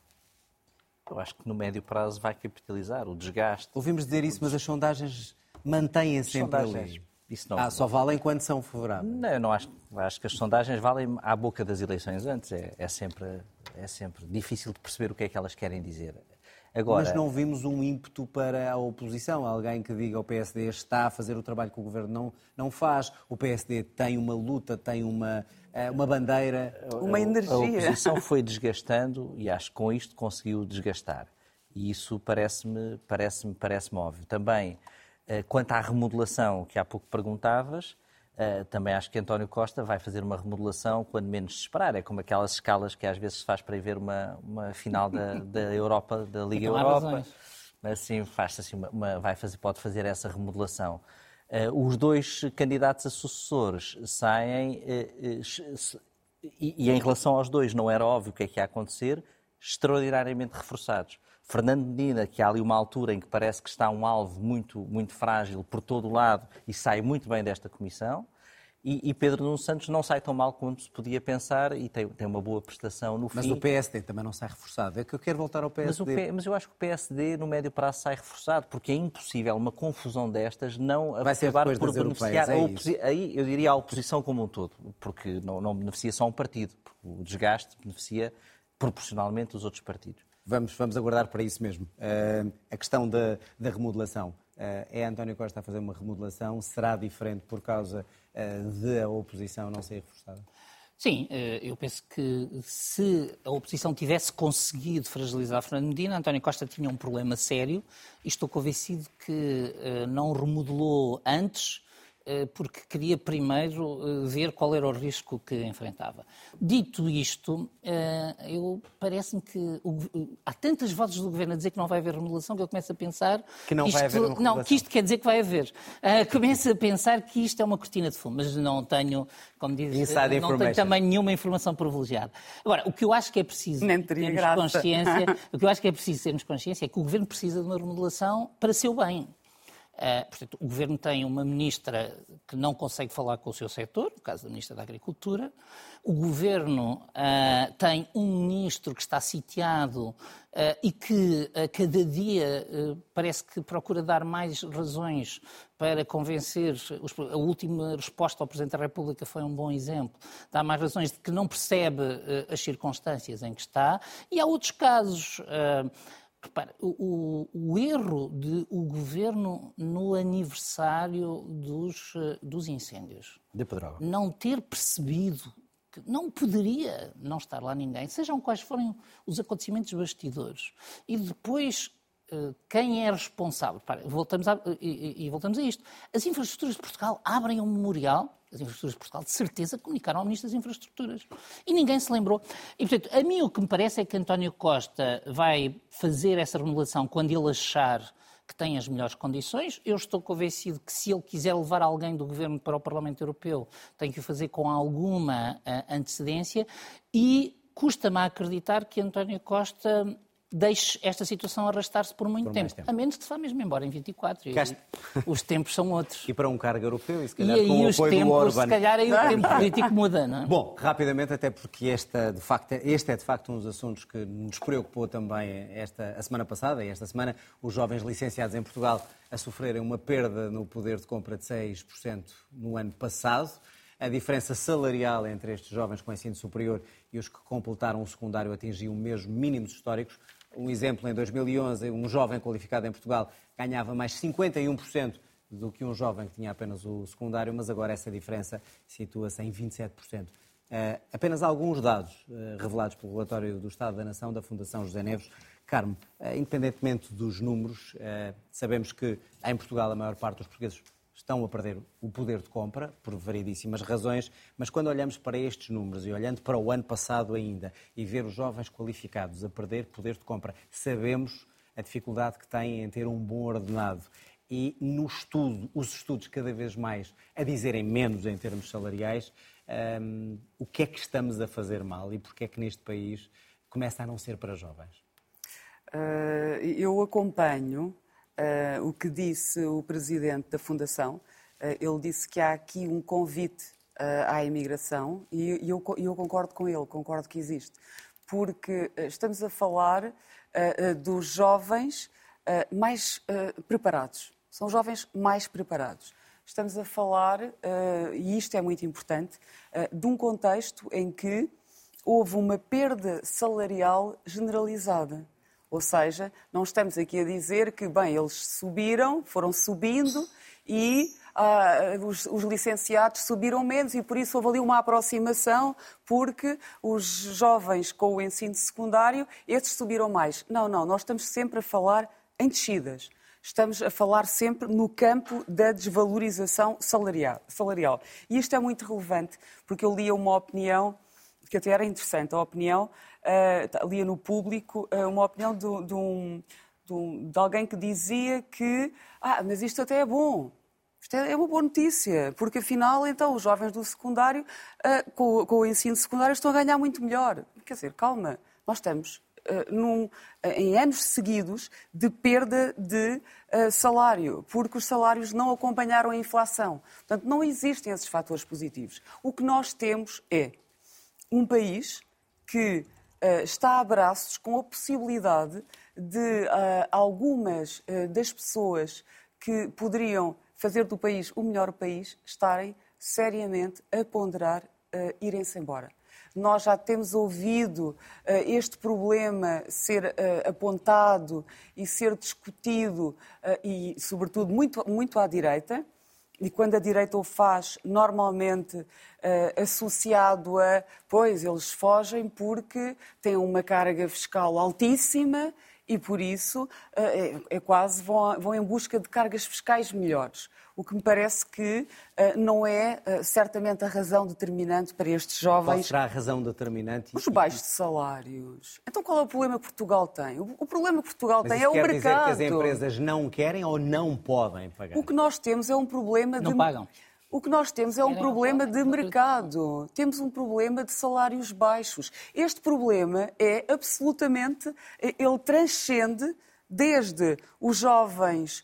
Eu acho que no médio prazo vai capitalizar o desgaste. Ouvimos dizer isso, mas as sondagens mantêm-se sempre sondagens, ali. Isso não- Ah, só valem quando são favoráveis. Não, eu não acho, acho que as sondagens valem à boca das eleições antes. É, é sempre, é sempre difícil de perceber o que é que elas querem dizer. Agora, Mas não vimos um ímpeto para a oposição, alguém que diga o PSD está a fazer o trabalho que o governo não, não faz, o PSD tem uma luta, tem uma, eh, uma bandeira. Uma A energia. oposição foi desgastando e acho que com isto conseguiu desgastar. E isso parece-me parece parece óbvio. Também, quanto à remodelação que há pouco perguntavas, eh, também acho que António Costa vai fazer uma remodelação quando menos se esperar. É como aquelas escalas que às vezes se faz para ir ver uma, uma final da, da Europa, da Liga Então Europa. razões. Assim, faz assim uma, uma- vai fazer, pode fazer essa remodelação. Eh, os dois candidatos a sucessores saem, eh, eh, e, e em relação aos dois não era óbvio o que é que ia acontecer, extraordinariamente reforçados. Fernando Medina, que há ali uma altura em que parece que está um alvo muito, muito frágil por todo o lado e sai muito bem desta comissão. E, e, Pedro Nuno Santos não sai tão mal como se podia pensar e tem, tem uma boa prestação no mas fim. Mas o PSD também não sai reforçado. É que eu quero voltar ao PSD. Mas, mas, eu acho que o PSD no médio prazo sai reforçado, porque é impossível uma confusão destas não Vai depois por beneficiar. É aí eu diria a oposição como um todo, porque não, não beneficia só um partido, o desgaste beneficia proporcionalmente os outros partidos. Vamos, vamos aguardar para isso mesmo. Uh, a questão da, da remodelação. Uh, é António Costa a fazer uma remodelação? Será diferente por causa uh, de a oposição não ser reforçada? Sim, eu penso que se a oposição tivesse conseguido fragilizar Fernando Medina, António Costa tinha um problema sério e estou convencido que não remodelou antes eh, porque queria primeiro eh, ver qual era o risco que enfrentava. Dito isto, eh, eu parece-me que há tantas vozes do governo a dizer que não vai haver remodelação que eu começo a pensar que não isto, vai haver remodelação. não que isto quer dizer que vai haver. começo a pensar que isto é uma cortina de fumo, mas não tenho, como diz, não tenho também nenhuma informação privilegiada. Agora, o que eu acho que é preciso termos graça. consciência, o que eu acho que é preciso termos consciência é que o governo precisa de uma remodelação para seu bem. Uh, portanto, o Governo tem uma ministra que não consegue falar com o seu setor, no caso da Ministra da Agricultura. O Governo uh, tem um ministro que está sitiado uh, e que a cada dia parece que procura dar mais razões para convencer. Os, a última resposta ao Presidente da República foi um bom exemplo. Dá mais razões de que não percebe as circunstâncias em que está. E há outros casos Repare, o, o, erro de o governo no aniversário dos, eh, dos incêndios. De. Não ter percebido que não poderia não estar lá ninguém, sejam quais forem os acontecimentos bastidores. E depois, eh, quem é responsável? voltamos a, e, e voltamos a isto. As infraestruturas de Portugal abrem um memorial as infraestruturas de Portugal, de certeza comunicaram ao Ministro das Infraestruturas. E ninguém se lembrou. E, portanto, a mim o que me parece é que António Costa vai fazer essa remodelação quando ele achar que tem as melhores condições. Eu estou convencido que se ele quiser levar alguém do Governo para o Parlamento Europeu, tem que o fazer com alguma uh, antecedência e custa-me a acreditar que António Costa deixe esta situação arrastar-se por muito por tempo. tempo. A menos que se vá mesmo embora em 24. E, os tempos são outros. E para um cargo europeu, e se calhar e aí com o apoio tempos, do Orban. se calhar aí o tempo político muda, não é? Bom, rapidamente, até porque esta, de facto, este é de facto um dos assuntos que nos preocupou também esta, a semana passada e esta semana, os jovens licenciados em Portugal a sofrerem uma perda no poder de compra de 6% no ano passado. A diferença salarial entre estes jovens com ensino superior e os que completaram o secundário atingiu mesmo mínimos históricos. Um exemplo, em 2011, um jovem qualificado em Portugal ganhava mais 51% do que um jovem que tinha apenas o secundário, mas agora essa diferença situa-se em 27%. Uh, eh, apenas alguns dados uh, revelados pelo relatório do Estado da Nação da Fundação José Neves. Carmo, uh, independentemente dos números, sabemos que em Portugal a maior parte dos portugueses estão a perder o poder de compra, por variedíssimas razões, mas quando olhamos para estes números e olhando para o ano passado ainda e ver os jovens qualificados a perder poder de compra, sabemos a dificuldade que têm em ter um bom ordenado. E no estudo, os estudos cada vez mais a dizerem menos em termos salariais, um, o que é que estamos a fazer mal e porque é que neste país começa a não ser para jovens? Uh, eu acompanho uh, o que disse o presidente da Fundação. Uh, ele disse que há aqui um convite uh, à imigração e, e eu, eu, concordo com ele, concordo que existe. Porque estamos a falar dos jovens mais preparados. São jovens mais preparados. Estamos a falar, e isto é muito importante, de um contexto em que houve uma perda salarial generalizada. Ou seja, não estamos aqui a dizer que, bem, eles subiram, foram subindo e ah, os, os, licenciados subiram menos e por isso houve ali uma aproximação, porque os jovens com o ensino secundário, esses subiram mais. Não, não, nós estamos sempre a falar em descidas. Estamos a falar sempre no campo da desvalorização salarial. salarial. E isto é muito relevante, porque eu li uma opinião que até era interessante, a opinião uh, lia no público uh, uma opinião de, de, um, de, um, de, alguém que dizia que, ah, mas isto até é bom. Isto é, é uma boa notícia, porque afinal, então, os jovens do secundário, uh, com, com o ensino secundário, estão a ganhar muito melhor. Quer dizer, calma, nós estamos num, em anos seguidos de perda de salário, porque os salários não acompanharam a inflação. Portanto, não existem esses fatores positivos. O que nós temos é um país que está a braços com a possibilidade de algumas das pessoas que poderiam fazer do país o melhor país estarem seriamente a ponderar uh, irem-se embora. Nós já temos ouvido uh, este problema ser uh, apontado e ser discutido, e, sobretudo, muito, muito à direita. E quando a direita o faz, normalmente associado a, pois, eles fogem porque têm uma carga fiscal altíssima e, por isso, é, é quase vão, vão em busca de cargas fiscais melhores o que me parece que uh, não é uh, certamente a razão determinante para estes jovens. Qual será a razão determinante? Os baixos salários. Então qual é o problema que Portugal tem? O, o problema que Portugal Mas tem é o mercado. Dizer que as empresas não querem ou não podem pagar? O que nós temos é um problema não de... pagam. O que nós temos é um problema de mercado. Temos um problema de salários baixos. Este problema é absolutamente. Ele transcende desde os jovens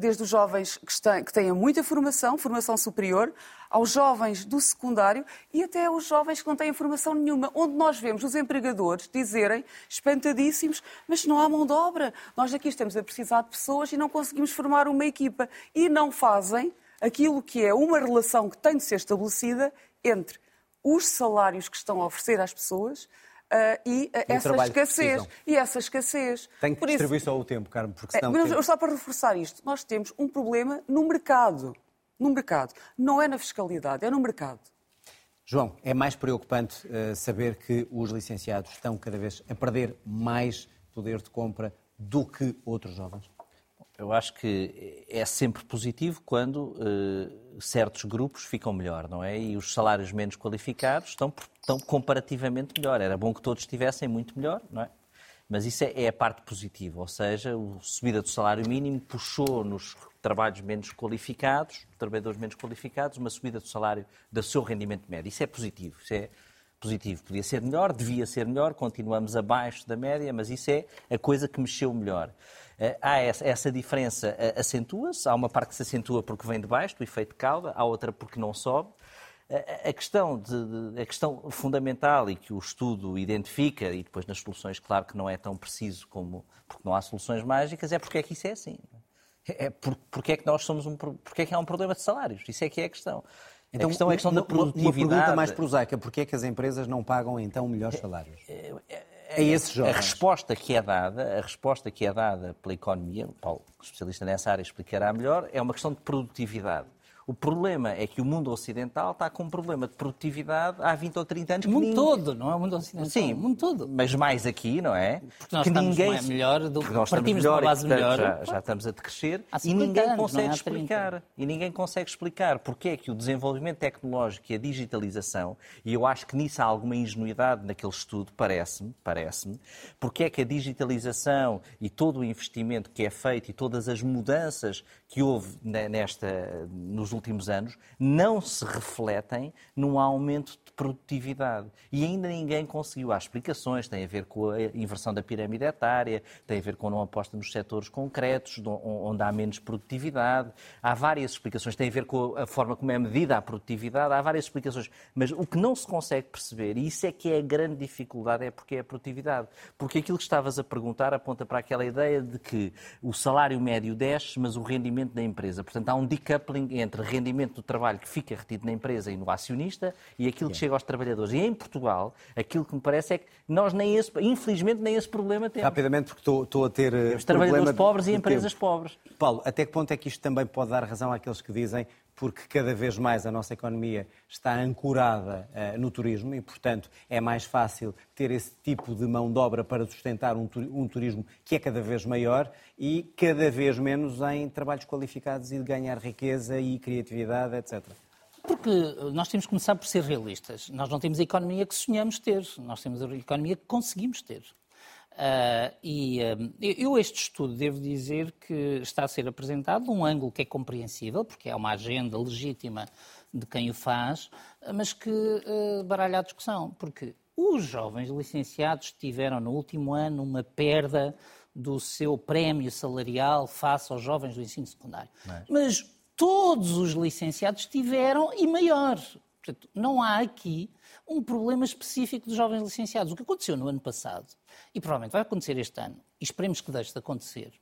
desde os jovens que têm muita formação, formação superior, aos jovens do secundário e até aos jovens que não têm formação nenhuma, onde nós vemos os empregadores dizerem, espantadíssimos, mas não há mão de obra. Nós aqui estamos a precisar de pessoas e não conseguimos formar uma equipa. E não fazem aquilo que é uma relação que tem de ser estabelecida entre os salários que estão a oferecer às pessoas Uh, e uh, essa escassez. E essa escassez. Tem que Por distribuir isso, só o tempo, Carmo, porque senão... É, mas só para reforçar isto, nós temos um problema no mercado. No mercado. Não é na fiscalidade, é no mercado. João, é mais preocupante uh, saber que os licenciados estão cada vez a perder mais poder de compra do que outros jovens? Eu acho que é sempre positivo quando uh, certos grupos ficam melhor, não é? E os salários menos qualificados estão, estão comparativamente melhor. Era bom que todos estivessem muito melhor, não é? Mas isso é, é a parte positiva, ou seja, a subida do salário mínimo puxou nos trabalhos menos qualificados, trabalhadores menos qualificados, uma subida do salário do seu rendimento médio. Isso é positivo, isso é positivo. Podia ser melhor, devia ser melhor, continuamos abaixo da média, mas isso é a coisa que mexeu melhor. Eh, há essa, essa diferença eh, acentua-se, há uma parte que se acentua porque vem de baixo, do efeito de cauda, há outra porque não sobe. Eh, a questão, de, a questão fundamental e que o estudo identifica, e depois nas soluções, claro que não é tão preciso como porque não há soluções mágicas, é porque é que isso é assim. É por, porque é que nós somos um, porque é que há um problema de salários. Isso é que é a questão. Então, a questão é a questão uma, da produtividade. Uma pergunta mais prosaica: porquê é que as empresas não pagam então melhores salários? É, é, a esses jovens? A resposta que é dada, a resposta que é dada pela economia, o Paulo, especialista nessa área, explicará melhor, é uma questão de produtividade. O problema é que o mundo ocidental está com um problema de produtividade há 20 ou 30 anos. O mundo todo, não é o mundo ocidental. Sim, o mundo todo. Mas mais aqui, não é? Porque nós que estamos ninguém... melhor, do... nós partimos melhor, de uma base portanto, melhor. Já, já, estamos a decrescer e ninguém anos, consegue é? explicar. E ninguém consegue explicar porque é que o desenvolvimento tecnológico e a digitalização, e eu acho que nisso há alguma ingenuidade naquele estudo, parece-me, parece-me, porque é que a digitalização e todo o investimento que é feito e todas as mudanças que houve nesta, nos últimos anos não se refletem num aumento de produtividade. E ainda ninguém conseguiu. Há explicações, tem a ver com a inversão da pirâmide etária, tem a ver com não aposta nos setores concretos, onde há menos produtividade. Há várias explicações, tem a ver com a forma como é medida a produtividade, há várias explicações. Mas o que não se consegue perceber, e isso é que é a grande dificuldade, é porque é a produtividade. Porque aquilo que estavas a perguntar aponta para aquela ideia de que o salário médio desce, mas o rendimento da empresa. Portanto, há um decoupling entre rendimento do trabalho que fica retido na empresa e no acionista e aquilo que chega aos trabalhadores. E em Portugal, aquilo que me parece é que nós nem esse, infelizmente, nem esse problema temos. Rapidamente, porque estou, estou a ter. Eh, temos trabalhadores pobres e empresas tempo. pobres. Paulo, até que ponto é que isto também pode dar razão àqueles que dizem porque cada vez mais a nossa economia está ancorada uh, no turismo e, portanto, é mais fácil ter esse tipo de mão de obra para sustentar um, um, turismo que é cada vez maior e cada vez menos em trabalhos qualificados e de ganhar riqueza e criatividade, etc. Porque nós temos que começar por ser realistas. Nós não temos a economia que sonhamos ter, nós temos a economia que conseguimos ter. Uh, e uh, eu, este estudo, devo dizer que está a ser apresentado de um ângulo que é compreensível, porque é uma agenda legítima de quem o faz, mas que uh, baralha a discussão, porque Os jovens licenciados tiveram no último ano uma perda do seu prémio salarial face aos jovens do ensino secundário. Mas, Mas todos os licenciados tiveram e maior. Portanto, não há aqui um problema específico dos jovens licenciados. O que aconteceu no ano passado, e provavelmente vai acontecer este ano, e esperemos que deixe de acontecer,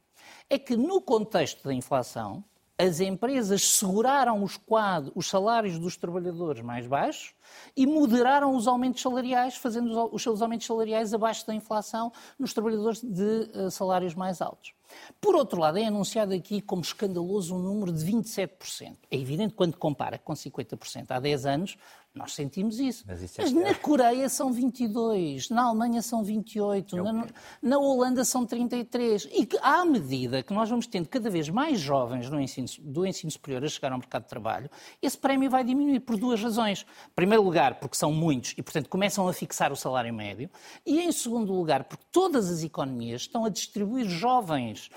é que no contexto da inflação, as empresas seguraram os, quadros, os salários dos trabalhadores mais baixos e moderaram os aumentos salariais, fazendo os seus aumentos salariais abaixo da inflação nos trabalhadores de uh, salários mais altos. Por outro lado, é anunciado aqui como escandaloso um número de 27%. É evidente quando compara com 50% há 10 anos, nós sentimos isso. Mas, isso é Mas na Coreia são 22, na Alemanha são 28, é na, na, Holanda são 33. E que, à medida que nós vamos tendo cada vez mais jovens no ensino, do ensino superior a chegar ao mercado de trabalho, esse prémio vai diminuir por duas razões. Em primeiro lugar, porque são muitos e, portanto, começam a fixar o salário médio. E, em segundo lugar, porque todas as economias estão a distribuir jovens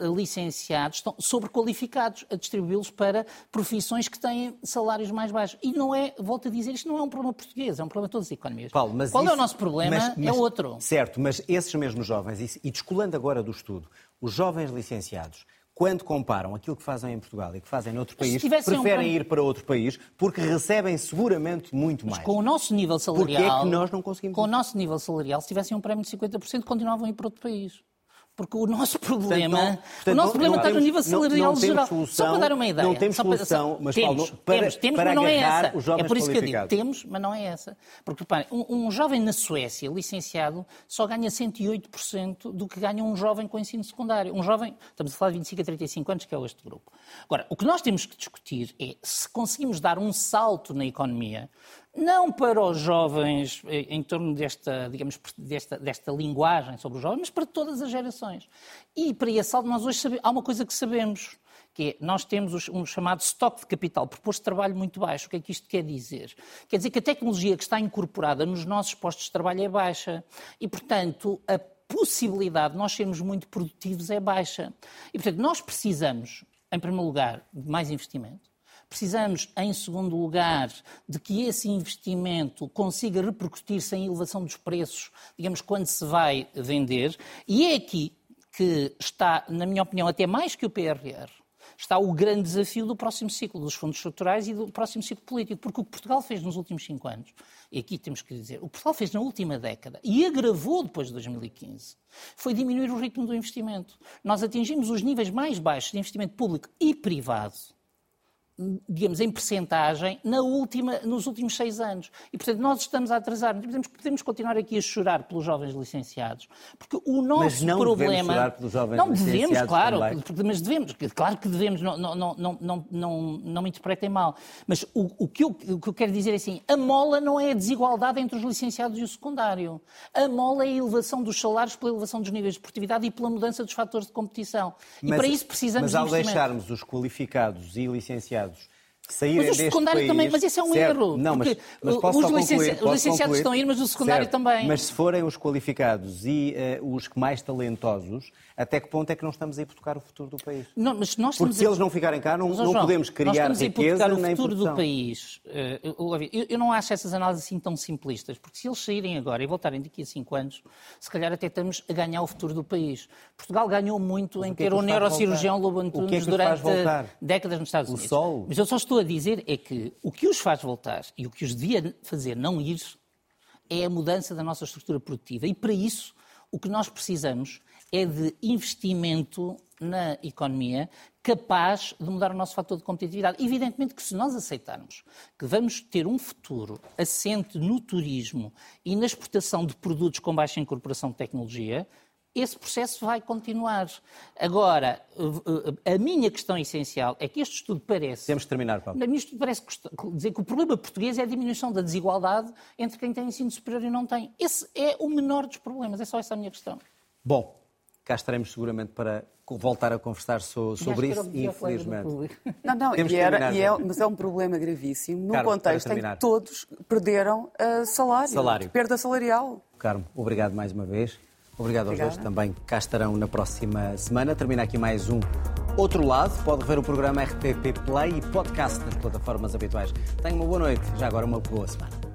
licenciados, estão sobrequalificados, a distribuí-los para profissões que têm salários mais baixos. E não é, volto a dizer, isto não é um problema português, é um problema de todas as economias. Paulo, mas Qual isso, é o nosso problema? Mas, mas, é outro. Certo, mas esses mesmos jovens, e descolando agora do estudo, os jovens licenciados, quando comparam aquilo que fazem em Portugal e que fazem noutro país, preferem um... ir para outro país porque recebem seguramente muito mais. Mas com o nosso nível salarial... Porquê é que nós não conseguimos... Com o nosso nível salarial, se tivessem um prémio de 50%, continuavam a ir para outro país. Porque o nosso problema, portanto, não, portanto, o nosso problema está no nível salarial geral. Solução, só para dar uma ideia. Não temos solução, mas temos, para, temos, temos para mas não é essa. É por isso que eu digo, temos, mas não é essa. Porque, reparem, um, um jovem na Suécia, licenciado, só ganha 108% do que ganha um jovem com ensino secundário. Um jovem, estamos a falar de 25 a 35 anos, que é este grupo. Agora, o que nós temos que discutir é se conseguimos dar um salto na economia, não para os jovens eh, em torno desta, digamos, desta, desta linguagem sobre os jovens, mas para todas as gerações. E para esse saldo nós hoje sabemos, há uma coisa que sabemos, que é, nós temos um chamado estoque de capital, proposto de trabalho muito baixo. O que é que isto quer dizer? Quer dizer que a tecnologia que está incorporada nos nossos postos de trabalho é baixa e, portanto, a possibilidade de nós sermos muito produtivos é baixa. E, portanto, nós precisamos, em primeiro lugar, de mais investimento, Precisamos, em segundo lugar, de que esse investimento consiga repercutir-se em elevação dos preços, digamos, quando se vai vender. E é aqui que está, na minha opinião, até mais que o PRR, está o grande desafio do próximo ciclo dos fundos estruturais e do próximo ciclo político. Porque o que Portugal fez nos últimos cinco anos, e aqui temos que dizer, o que Portugal fez na última década e agravou depois de 2015, foi diminuir o ritmo do investimento. Nós atingimos os níveis mais baixos de investimento público e privado digamos, em percentagem na última, nos últimos seis anos. E, portanto, nós estamos a atrasar. Podemos, podemos continuar aqui a chorar pelos jovens licenciados, porque o nosso mas não problema... Devemos chorar pelos jovens não devemos, claro, mas devemos, claro que devemos, não, não, não, não, não, não me interpretem mal. Mas o, o, que eu, o que eu quero dizer é assim, a mola não é a desigualdade entre os licenciados e o secundário. A mola é a elevação dos salários pela elevação dos níveis de produtividade e pela mudança dos fatores de competição. E mas, para isso precisamos mas ao deixarmos os qualificados e licenciados mercados saírem mas o secundário país, também, mas esse é um certo, erro. Não, mas, mas posso os, licenci concluir, os licenciados concluir, estão a ir, mas o secundário certo, também. Mas se forem os qualificados e uh, os mais talentosos, até que ponto é que não estamos a hipotecar o futuro do país? Não, mas nós Porque se a... eles não ficarem cá, não, mas, não João, podemos criar nós riqueza nem o futuro do país. Eh, eu, eu, não acho essas análises assim tão simplistas, porque se eles saírem agora e voltarem daqui a cinco anos, se calhar até estamos a ganhar o futuro do país. Portugal ganhou muito mas em é ter um neurocirurgião Lobo Antunes é durante décadas nos Estados Unidos. O sol? Mas eu só estou a dizer é que o que os faz voltar e o que os devia fazer não ir é a mudança da nossa estrutura produtiva. E para isso, o que nós precisamos é de investimento na economia capaz de mudar o nosso fator de competitividade. Evidentemente que se nós aceitarmos que vamos ter um futuro assente no turismo e na exportação de produtos com baixa incorporação de tecnologia, esse processo vai continuar. Agora, a minha questão essencial é que este estudo parece. Temos de terminar, Paulo. A minha estudo parece dizer que o problema português é a diminuição da desigualdade entre quem tem ensino superior e não tem. Esse é o menor dos problemas, é só essa a minha questão. Bom, cá estaremos seguramente para voltar a conversar so, sobre isso, infelizmente. Não, não, e era, e é, mas é um problema gravíssimo no Carmo, contexto em que todos perderam uh, salário, salário, perda salarial. Carmo, obrigado mais uma vez. Obrigado aos Obrigada. dois também. Cá estarão na próxima semana. Termina aqui mais um Outro Lado. Pode ver o programa RTP Play e podcast nas plataformas habituais. Tenha uma boa noite. Já agora uma boa semana.